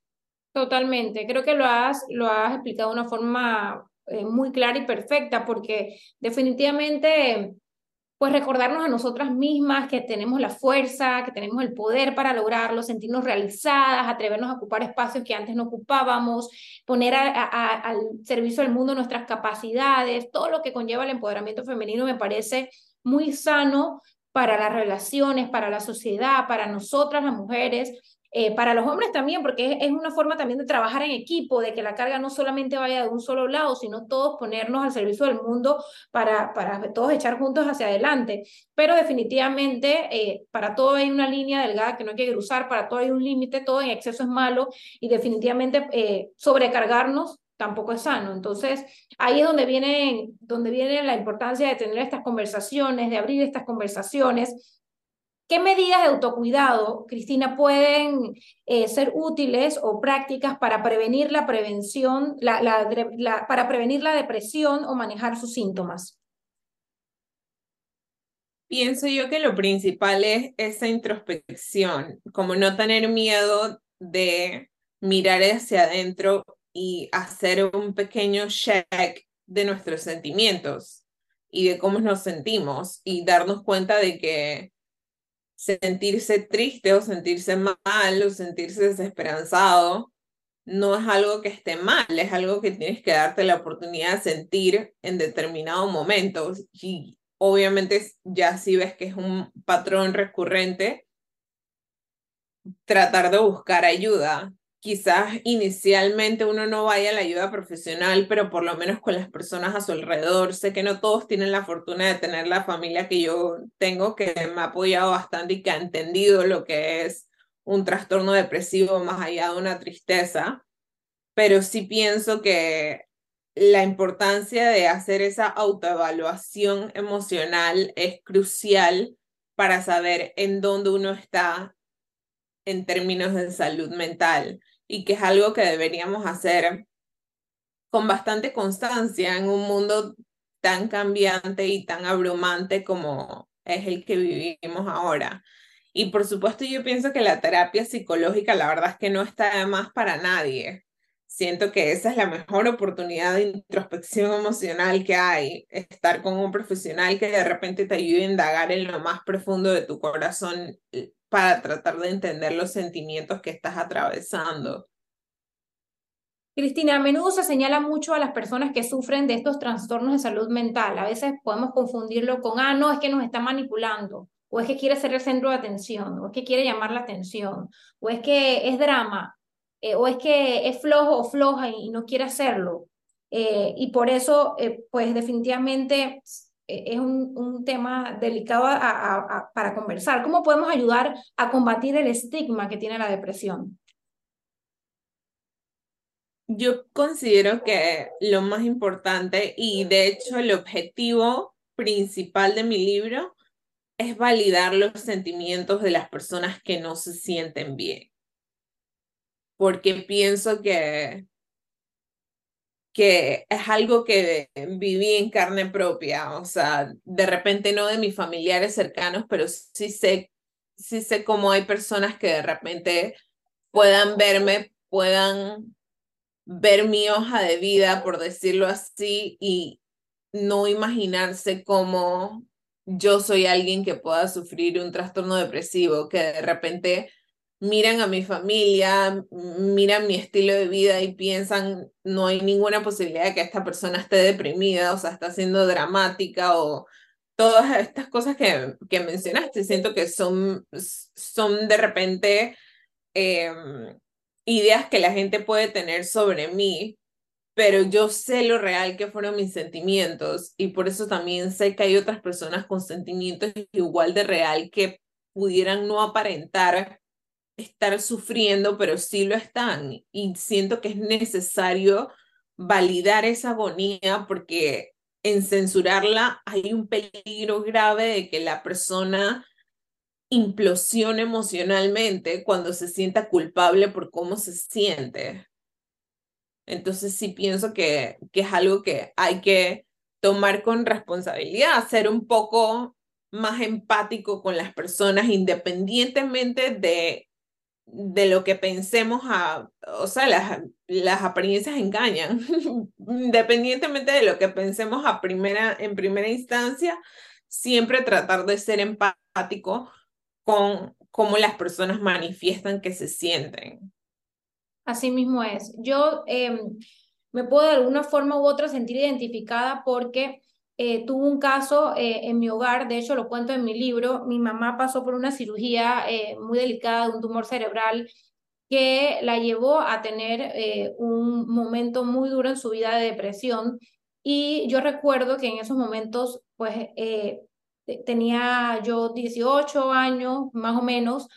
Totalmente, creo que lo has, lo has explicado de una forma eh, muy clara y perfecta, porque definitivamente pues recordarnos a nosotras mismas que tenemos la fuerza, que tenemos el poder para lograrlo, sentirnos realizadas, atrevernos a ocupar espacios que antes no ocupábamos, poner al servicio del mundo nuestras capacidades, todo lo que conlleva el empoderamiento femenino me parece muy sano para las relaciones, para la sociedad, para nosotras las mujeres, eh, para los hombres también, porque es, una forma también de trabajar en equipo, de que la carga no solamente vaya de un solo lado, sino todos ponernos al servicio del mundo para, para todos echar juntos hacia adelante. Pero definitivamente eh, para todo hay una línea delgada que no hay que cruzar, para todo hay un límite, todo en exceso es malo y definitivamente eh, sobrecargarnos tampoco es sano. Entonces, ahí es donde viene, donde viene la importancia de tener estas conversaciones, de abrir estas conversaciones ¿Qué medidas de autocuidado, Cristina, pueden eh, ser útiles o prácticas para prevenir la prevención, la, la, para prevenir la depresión o manejar sus síntomas? Pienso yo que lo principal es esa introspección, como no tener miedo de mirar hacia adentro y hacer un pequeño check de nuestros sentimientos y de cómo nos sentimos y darnos cuenta de que sentirse triste o sentirse mal o sentirse desesperanzado no es algo que esté mal, es algo que tienes que darte la oportunidad de sentir en determinados momentos. Y obviamente ya si ves que es un patrón recurrente, tratar de buscar ayuda. Quizás inicialmente uno no vaya a la ayuda profesional, pero por lo menos con las personas a su alrededor. Sé que no todos tienen la fortuna de tener la familia que yo tengo, que me ha apoyado bastante y que ha entendido lo que es un trastorno depresivo más allá de una tristeza, pero sí pienso que la importancia de hacer esa autoevaluación emocional es crucial para saber en dónde uno está en términos de salud mental y que es algo que deberíamos hacer con bastante constancia en un mundo tan cambiante y tan abrumante como es el que vivimos ahora. Y por supuesto yo pienso que la terapia psicológica la verdad es que no está de más para nadie. Siento que esa es la mejor oportunidad de introspección emocional que hay, estar con un profesional que de repente te ayude a indagar en lo más profundo de tu corazón para tratar de entender los sentimientos que estás atravesando. Cristina, a menudo se señala mucho a las personas que sufren de estos trastornos de salud mental. A veces podemos confundirlo con, ah, no, es que nos está manipulando, o es que quiere ser el centro de atención, o es que quiere llamar la atención, o es que es drama, eh, o es que es flojo o floja y, no quiere hacerlo. Eh, y por eso, eh, pues definitivamente es un, un tema delicado para conversar. ¿Cómo podemos ayudar a combatir el estigma que tiene la depresión? Yo considero que lo más importante y de hecho el objetivo principal de mi libro es validar los sentimientos de las personas que no se sienten bien. Porque pienso que, que es algo que viví en carne propia, o sea, de repente no de mis familiares cercanos, pero sí sé, sí sé cómo hay personas que de repente puedan verme, puedan ver mi hoja de vida, por decirlo así, y no imaginarse cómo yo soy alguien que pueda sufrir un trastorno depresivo, que de repente miran a mi familia, miran mi estilo de vida y piensan, no hay ninguna posibilidad de que esta persona esté deprimida, o sea, está siendo dramática o todas estas cosas que, que mencionaste, siento que son, son de repente em, ideas que la gente puede tener sobre mí, pero yo sé lo real que fueron mis sentimientos y por eso también sé que hay otras personas con sentimientos igual de real que pudieran no aparentar estar sufriendo, pero sí lo están. Y siento que es necesario validar esa agonía porque en censurarla hay un peligro grave de que la persona implosión emocionalmente cuando se sienta culpable por cómo se siente. Entonces sí pienso que, que es algo que hay que tomar con responsabilidad, ser un poco más empático con las personas independientemente de, de lo que pensemos, a, o sea, las, las apariencias engañan, independientemente de lo que pensemos a primera, en primera instancia, siempre tratar de ser empático con cómo las personas manifiestan que se sienten. Así mismo es. Yo em, me puedo de alguna forma u otra sentir identificada porque eh, tuve un caso eh, en mi hogar, de hecho lo cuento en mi libro, mi mamá pasó por una cirugía eh, muy delicada de un tumor cerebral que la llevó a tener un momento muy duro en su vida de depresión y yo recuerdo que en esos momentos pues tenía yo 18 años más o menos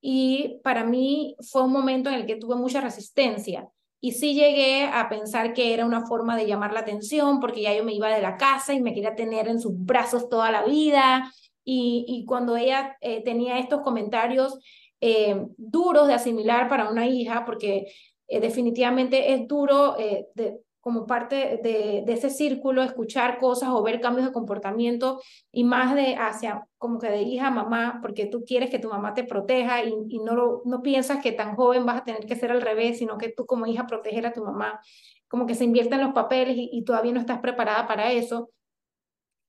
y para mí fue un momento en el que tuve mucha resistencia. Y sí llegué a pensar que era una forma de llamar la atención porque ya yo me iba de la casa y me quería tener en sus brazos toda la vida. Y, y cuando ella eh, tenía estos comentarios eh, duros de asimilar para una hija, porque eh, definitivamente es duro de, como parte de, ese círculo, escuchar cosas o ver cambios de comportamiento y más de hacia como que de hija a mamá, porque tú quieres que tu mamá te proteja y, y no, no piensas que tan joven vas a tener que ser al revés, sino que tú como hija proteger a tu mamá, como que se invierten los papeles y, y todavía no estás preparada para eso.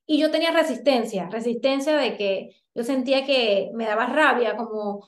Y yo tenía resistencia, resistencia de que yo sentía que me daba rabia, como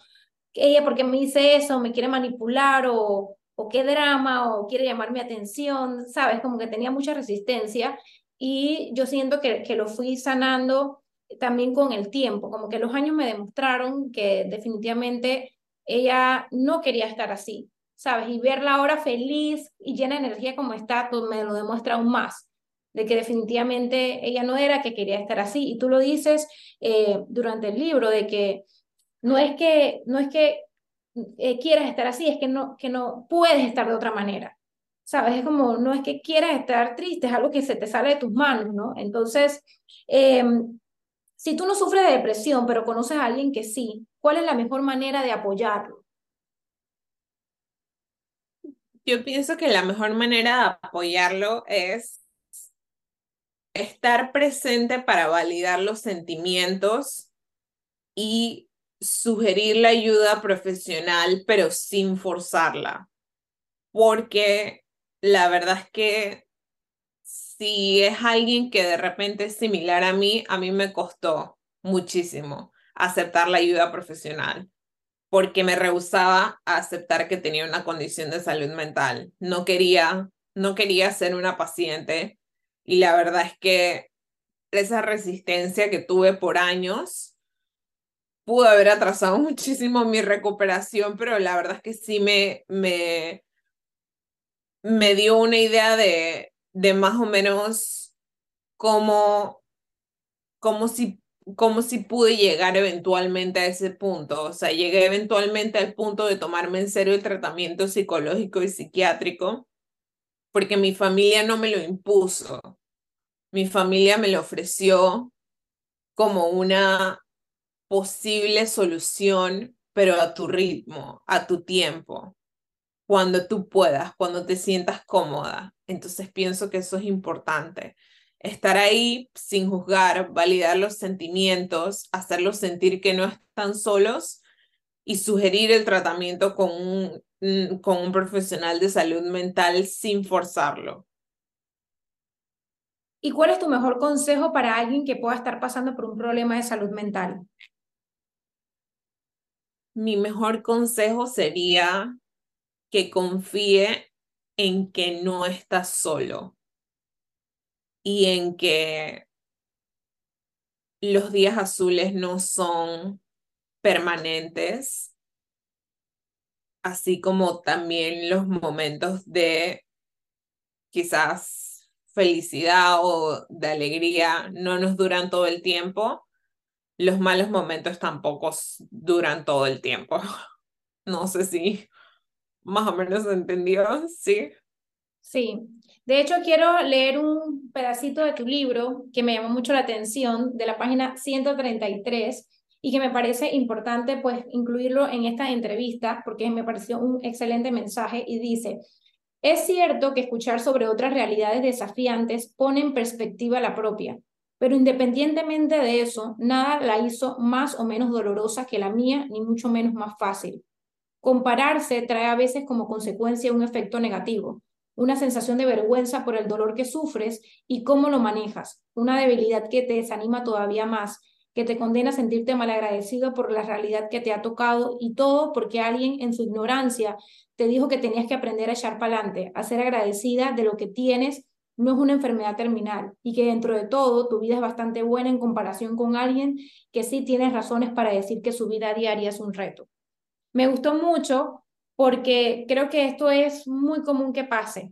ella, porque me dice eso? ¿Me quiere manipular o, o qué drama o quiere llamar mi atención, ¿sabes? Como que tenía mucha resistencia y yo siento que, que lo fui sanando también con el tiempo, como que los años me demostraron que definitivamente ella no quería estar así. ¿sabes? Y verla ahora feliz y llena de energía como está, pues me lo demuestra aún más, de que definitivamente ella no era que quería estar así. Y tú lo dices eh, durante el libro, de que no es que, no es que eh, estar así, es que no, que no puedes estar de otra manera. ¿Sabes? Es como, no es que quieras estar triste, es algo que se te sale de tus manos, ¿no? Entonces, em, si tú no sufres de depresión, pero conoces a alguien que sí, ¿cuál es la mejor manera de apoyarlo? Yo pienso que la mejor manera de apoyarlo es estar presente para validar los sentimientos y sugerir la ayuda profesional, pero sin forzarla. Porque la verdad es que si es alguien que de repente es similar a mí, a mí me costó muchísimo aceptar la ayuda profesional porque me rehusaba a aceptar que tenía una condición de salud mental. No quería, no quería ser una paciente y la verdad es que esa resistencia que tuve por años pudo haber atrasado muchísimo mi recuperación, pero la verdad es que sí me, me, me dio una idea de, de más o menos cómo, cómo si como si pude llegar eventualmente a ese punto. O sea, llegué eventualmente al punto de tomarme en serio el tratamiento psicológico y psiquiátrico, porque mi familia no me lo impuso. Mi familia me lo ofreció como una posible solución, pero a tu ritmo, a tu tiempo, cuando tú puedas, cuando te sientas cómoda. Entonces pienso que eso es importante estar ahí sin juzgar, validar los sentimientos, hacerlos sentir que no están solos y sugerir el tratamiento con un, mm, con un profesional de salud mental sin forzarlo. ¿Y cuál es tu mejor consejo para alguien que pueda estar pasando por un problema de salud mental? Mi mejor consejo sería que confíe en que no estás solo y en que los días azules no son permanentes, así como también los momentos de quizás felicidad o de alegría no nos duran todo el tiempo, los malos momentos tampoco duran todo el tiempo. No sé si más o menos entendió, ¿sí? Sí, de hecho, quiero leer un pedacito de tu libro que me llamó mucho la atención, de la página 133, y que me parece importante pues incluirlo en esta entrevista porque me pareció un excelente mensaje y dice, es cierto que escuchar sobre otras realidades desafiantes pone en perspectiva la propia, pero independientemente de eso, nada la hizo más o menos dolorosa que la mía, ni mucho menos más fácil. Compararse trae a veces como consecuencia un efecto negativo una sensación de vergüenza por el dolor que sufres y cómo lo manejas, una debilidad que te desanima todavía más, que te condena a sentirte malagradecido por la realidad que te ha tocado y todo porque alguien en su ignorancia te dijo que tenías que aprender a echar para adelante, a ser agradecida de lo que tienes, no es una enfermedad terminal y que dentro de todo tu vida es bastante buena en comparación con alguien que sí tienes razones para decir que su vida diaria es un reto. Me gustó mucho porque creo que esto es muy común que pase,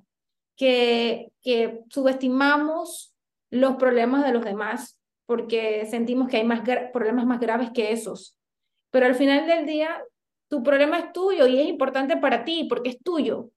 que, que subestimamos los problemas de los demás porque sentimos que hay más problemas más graves que esos. Pero al final del día, tu problema es tuyo y es importante para ti porque es tuyo.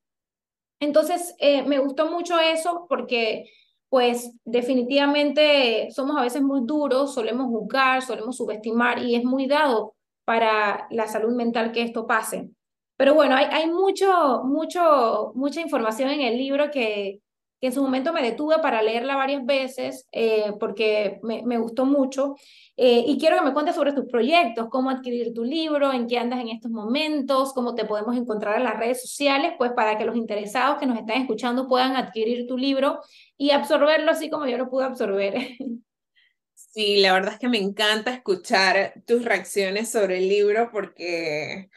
Entonces, eh, me gustó mucho eso porque, pues, definitivamente somos a veces muy duros, solemos juzgar, solemos subestimar y es muy dado para la salud mental que esto pase. Pero bueno, hay, hay mucho, mucho, mucha información en el libro que, que en su momento me detuve para leerla varias veces eh, porque me, gustó mucho. Eh, y quiero que me cuentes sobre tus proyectos, cómo adquirir tu libro, en qué andas en estos momentos, cómo te podemos encontrar en las redes sociales, pues para que los interesados que nos están escuchando puedan adquirir tu libro y absorberlo así como yo lo pude absorber. Sí, la verdad es que me encanta escuchar tus reacciones sobre el libro porque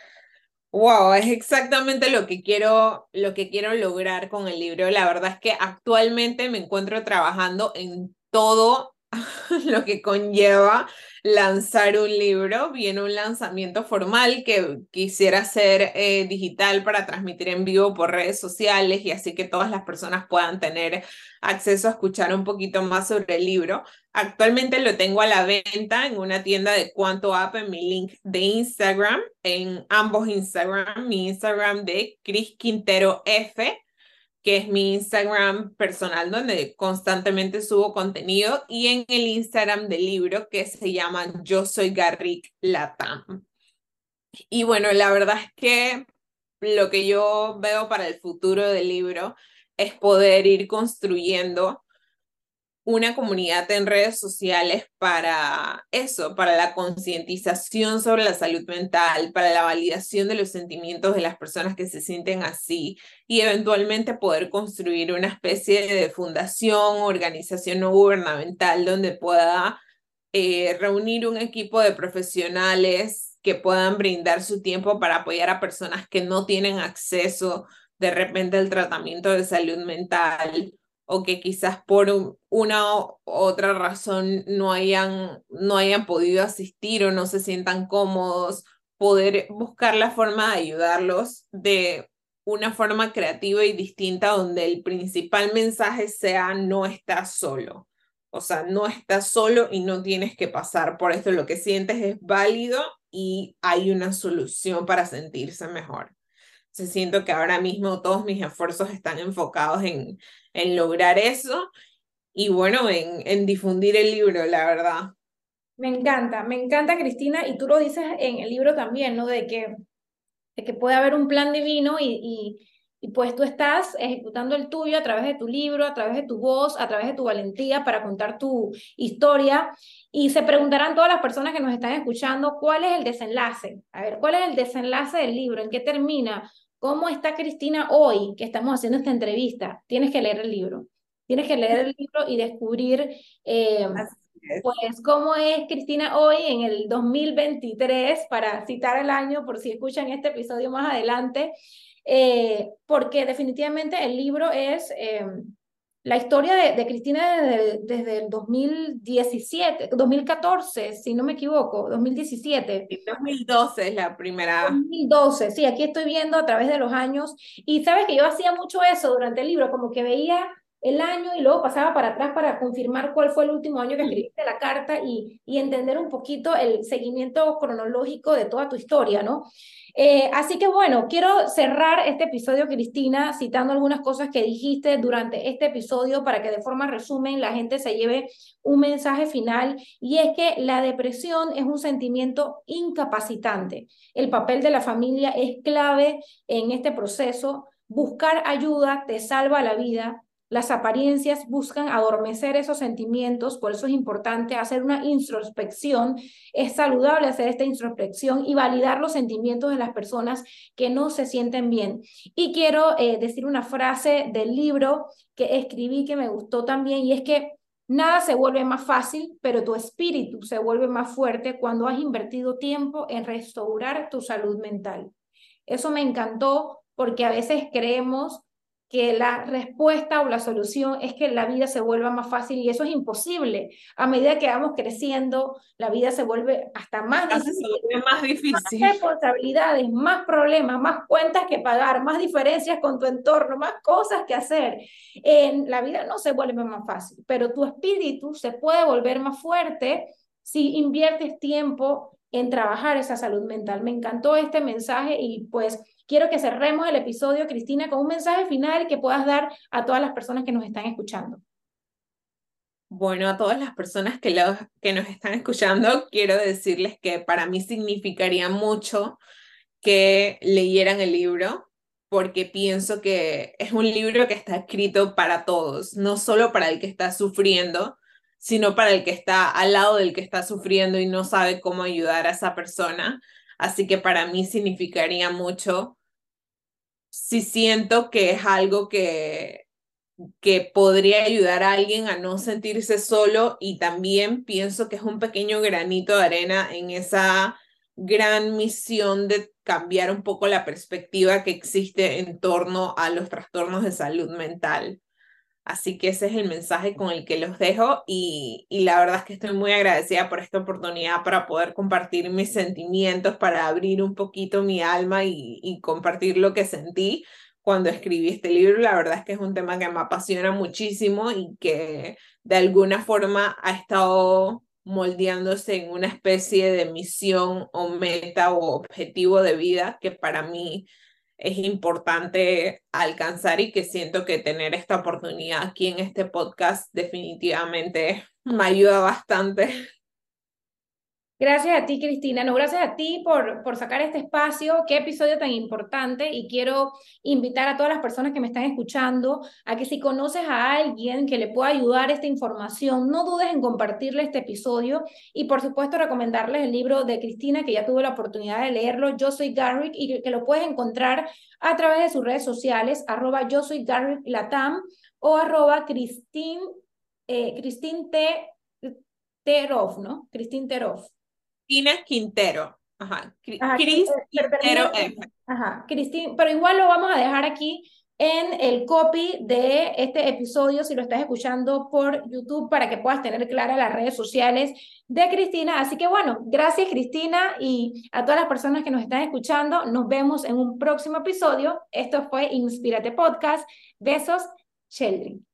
Wow, es exactamente lo que quiero, lo que quiero lograr con el libro. La verdad es que actualmente me encuentro trabajando en todo lo que conlleva lanzar un libro. Viene un lanzamiento formal que quisiera hacer eh, digital para transmitir en vivo por redes sociales y así que todas las personas puedan tener acceso a escuchar un poquito más sobre el libro. Actualmente lo tengo a la venta en una tienda de Cuanto App en mi link de Instagram, en ambos Instagram, mi Instagram de Cris Quintero F que es mi Instagram personal donde constantemente subo contenido, y en el Instagram del libro que se llama Yo Soy Garrick Latam. Y bueno, la verdad es que lo que yo veo para el futuro del libro es poder ir construyendo una comunidad en redes sociales para eso, para la concientización sobre la salud mental, para la validación de los sentimientos de las personas que se sienten así y eventualmente poder construir una especie de fundación, organización no gubernamental donde pueda eh, reunir un equipo de profesionales que puedan brindar su tiempo para apoyar a personas que no tienen acceso de repente al tratamiento de salud mental o que quizás por una u otra razón no hayan, no hayan podido asistir o no se sientan cómodos, poder buscar la forma de ayudarlos de una forma creativa y distinta donde el principal mensaje sea no estás solo. O sea, no estás solo y no tienes que pasar por esto. Lo que sientes es válido y hay una solución para sentirse mejor. Se siento que ahora mismo todos mis esfuerzos están enfocados en, en lograr eso y bueno, en, en difundir el libro, la verdad. Me encanta, me encanta Cristina y tú lo dices en el libro también, ¿no? De que, de que puede haber un plan divino y, y, y pues tú estás ejecutando el tuyo a través de tu libro, a través de tu voz, a través de tu valentía para contar tu historia. Y se preguntarán todas las personas que nos están escuchando, ¿cuál es el desenlace? A ver, ¿cuál es el desenlace del libro? ¿En qué termina? ¿Cómo está Cristina hoy que estamos haciendo esta entrevista? Tienes que leer el libro. Tienes que leer el libro y descubrir eh, pues cómo es Cristina hoy en el 2023, para citar el año por si escuchan este episodio más adelante, eh, porque definitivamente el libro es eh, la historia de, de Cristina desde, desde, el 2017, 2014, si no me equivoco, 2017. 2012 es la primera. 2012, sí, aquí estoy viendo a través de los años. Y sabes que yo hacía mucho eso durante el libro, como que veía el año y luego pasaba para atrás para confirmar cuál fue el último año que escribiste la carta y, y entender un poquito el seguimiento cronológico de toda tu historia, ¿no? Eh, así que bueno, quiero cerrar este episodio, Cristina, citando algunas cosas que dijiste durante este episodio para que de forma resumen la gente se lleve un mensaje final y es que la depresión es un sentimiento incapacitante. El papel de la familia es clave en este proceso. Buscar ayuda te salva la vida, las apariencias buscan adormecer esos sentimientos, por eso es importante hacer una introspección. Es saludable hacer esta introspección y validar los sentimientos de las personas que no se sienten bien. Y quiero eh, decir una frase del libro que escribí que me gustó también y es que nada se vuelve más fácil, pero tu espíritu se vuelve más fuerte cuando has invertido tiempo en restaurar tu salud mental. Eso me encantó porque a veces creemos que la respuesta o la solución es que la vida se vuelva más fácil y eso es imposible. A medida que vamos creciendo, la vida se vuelve hasta más difícil. más difícil. Más responsabilidades, más problemas, más cuentas que pagar, más diferencias con tu entorno, más cosas que hacer. En la vida no se vuelve más fácil, pero tu espíritu se puede volver más fuerte si inviertes tiempo en trabajar esa salud mental. Me encantó este mensaje y pues quiero que cerremos el episodio, Cristina, con un mensaje final que puedas dar a todas las personas que nos están escuchando. Bueno, a todas las personas que, lo, que nos están escuchando, quiero decirles que para mí significaría mucho que leyeran el libro, porque pienso que es un libro que está escrito para todos, no solo para el que está sufriendo, sino para el que está al lado del que está sufriendo y no sabe cómo ayudar a esa persona. Así que para mí significaría mucho si siento que es algo que, que podría ayudar a alguien a no sentirse solo y también pienso que es un pequeño granito de arena en esa gran misión de cambiar un poco la perspectiva que existe en torno a los trastornos de salud mental. Así que ese es el mensaje con el que los dejo y, y, la verdad es que estoy muy agradecida por esta oportunidad para poder compartir mis sentimientos, para abrir un poquito mi alma y, y compartir lo que sentí cuando escribí este libro. La verdad es que es un tema que me apasiona muchísimo y que de alguna forma ha estado moldeándose en una especie de misión o meta o objetivo de vida que para mí es importante alcanzar y que siento que tener esta oportunidad aquí en este podcast definitivamente me ayuda bastante Gracias a ti, Cristina. No, gracias a ti por, por sacar este espacio. Qué episodio tan importante. Y quiero invitar a todas las personas que me están escuchando a que si conoces a alguien que le pueda ayudar esta información, no dudes en compartirle este episodio. Y por supuesto, recomendarles el libro de Cristina, que ya tuve la oportunidad de leerlo. Yo soy Garrick y que lo puedes encontrar a través de sus redes sociales, arroba yo soy Garrick Latam o arroba Cristin, eh, T. ¿no? Cristin Terov. Cristina Quintero. Ajá. Cris Quintero F. Ajá. Cristina, pero igual lo vamos a dejar aquí en el copy de este episodio, si lo estás escuchando por YouTube, para que puedas tener claras las redes sociales de Cristina. Así que bueno, gracias Cristina y a todas las personas que nos están escuchando. Nos vemos en un próximo episodio. Esto fue Inspírate Podcast. Besos, Sheldon.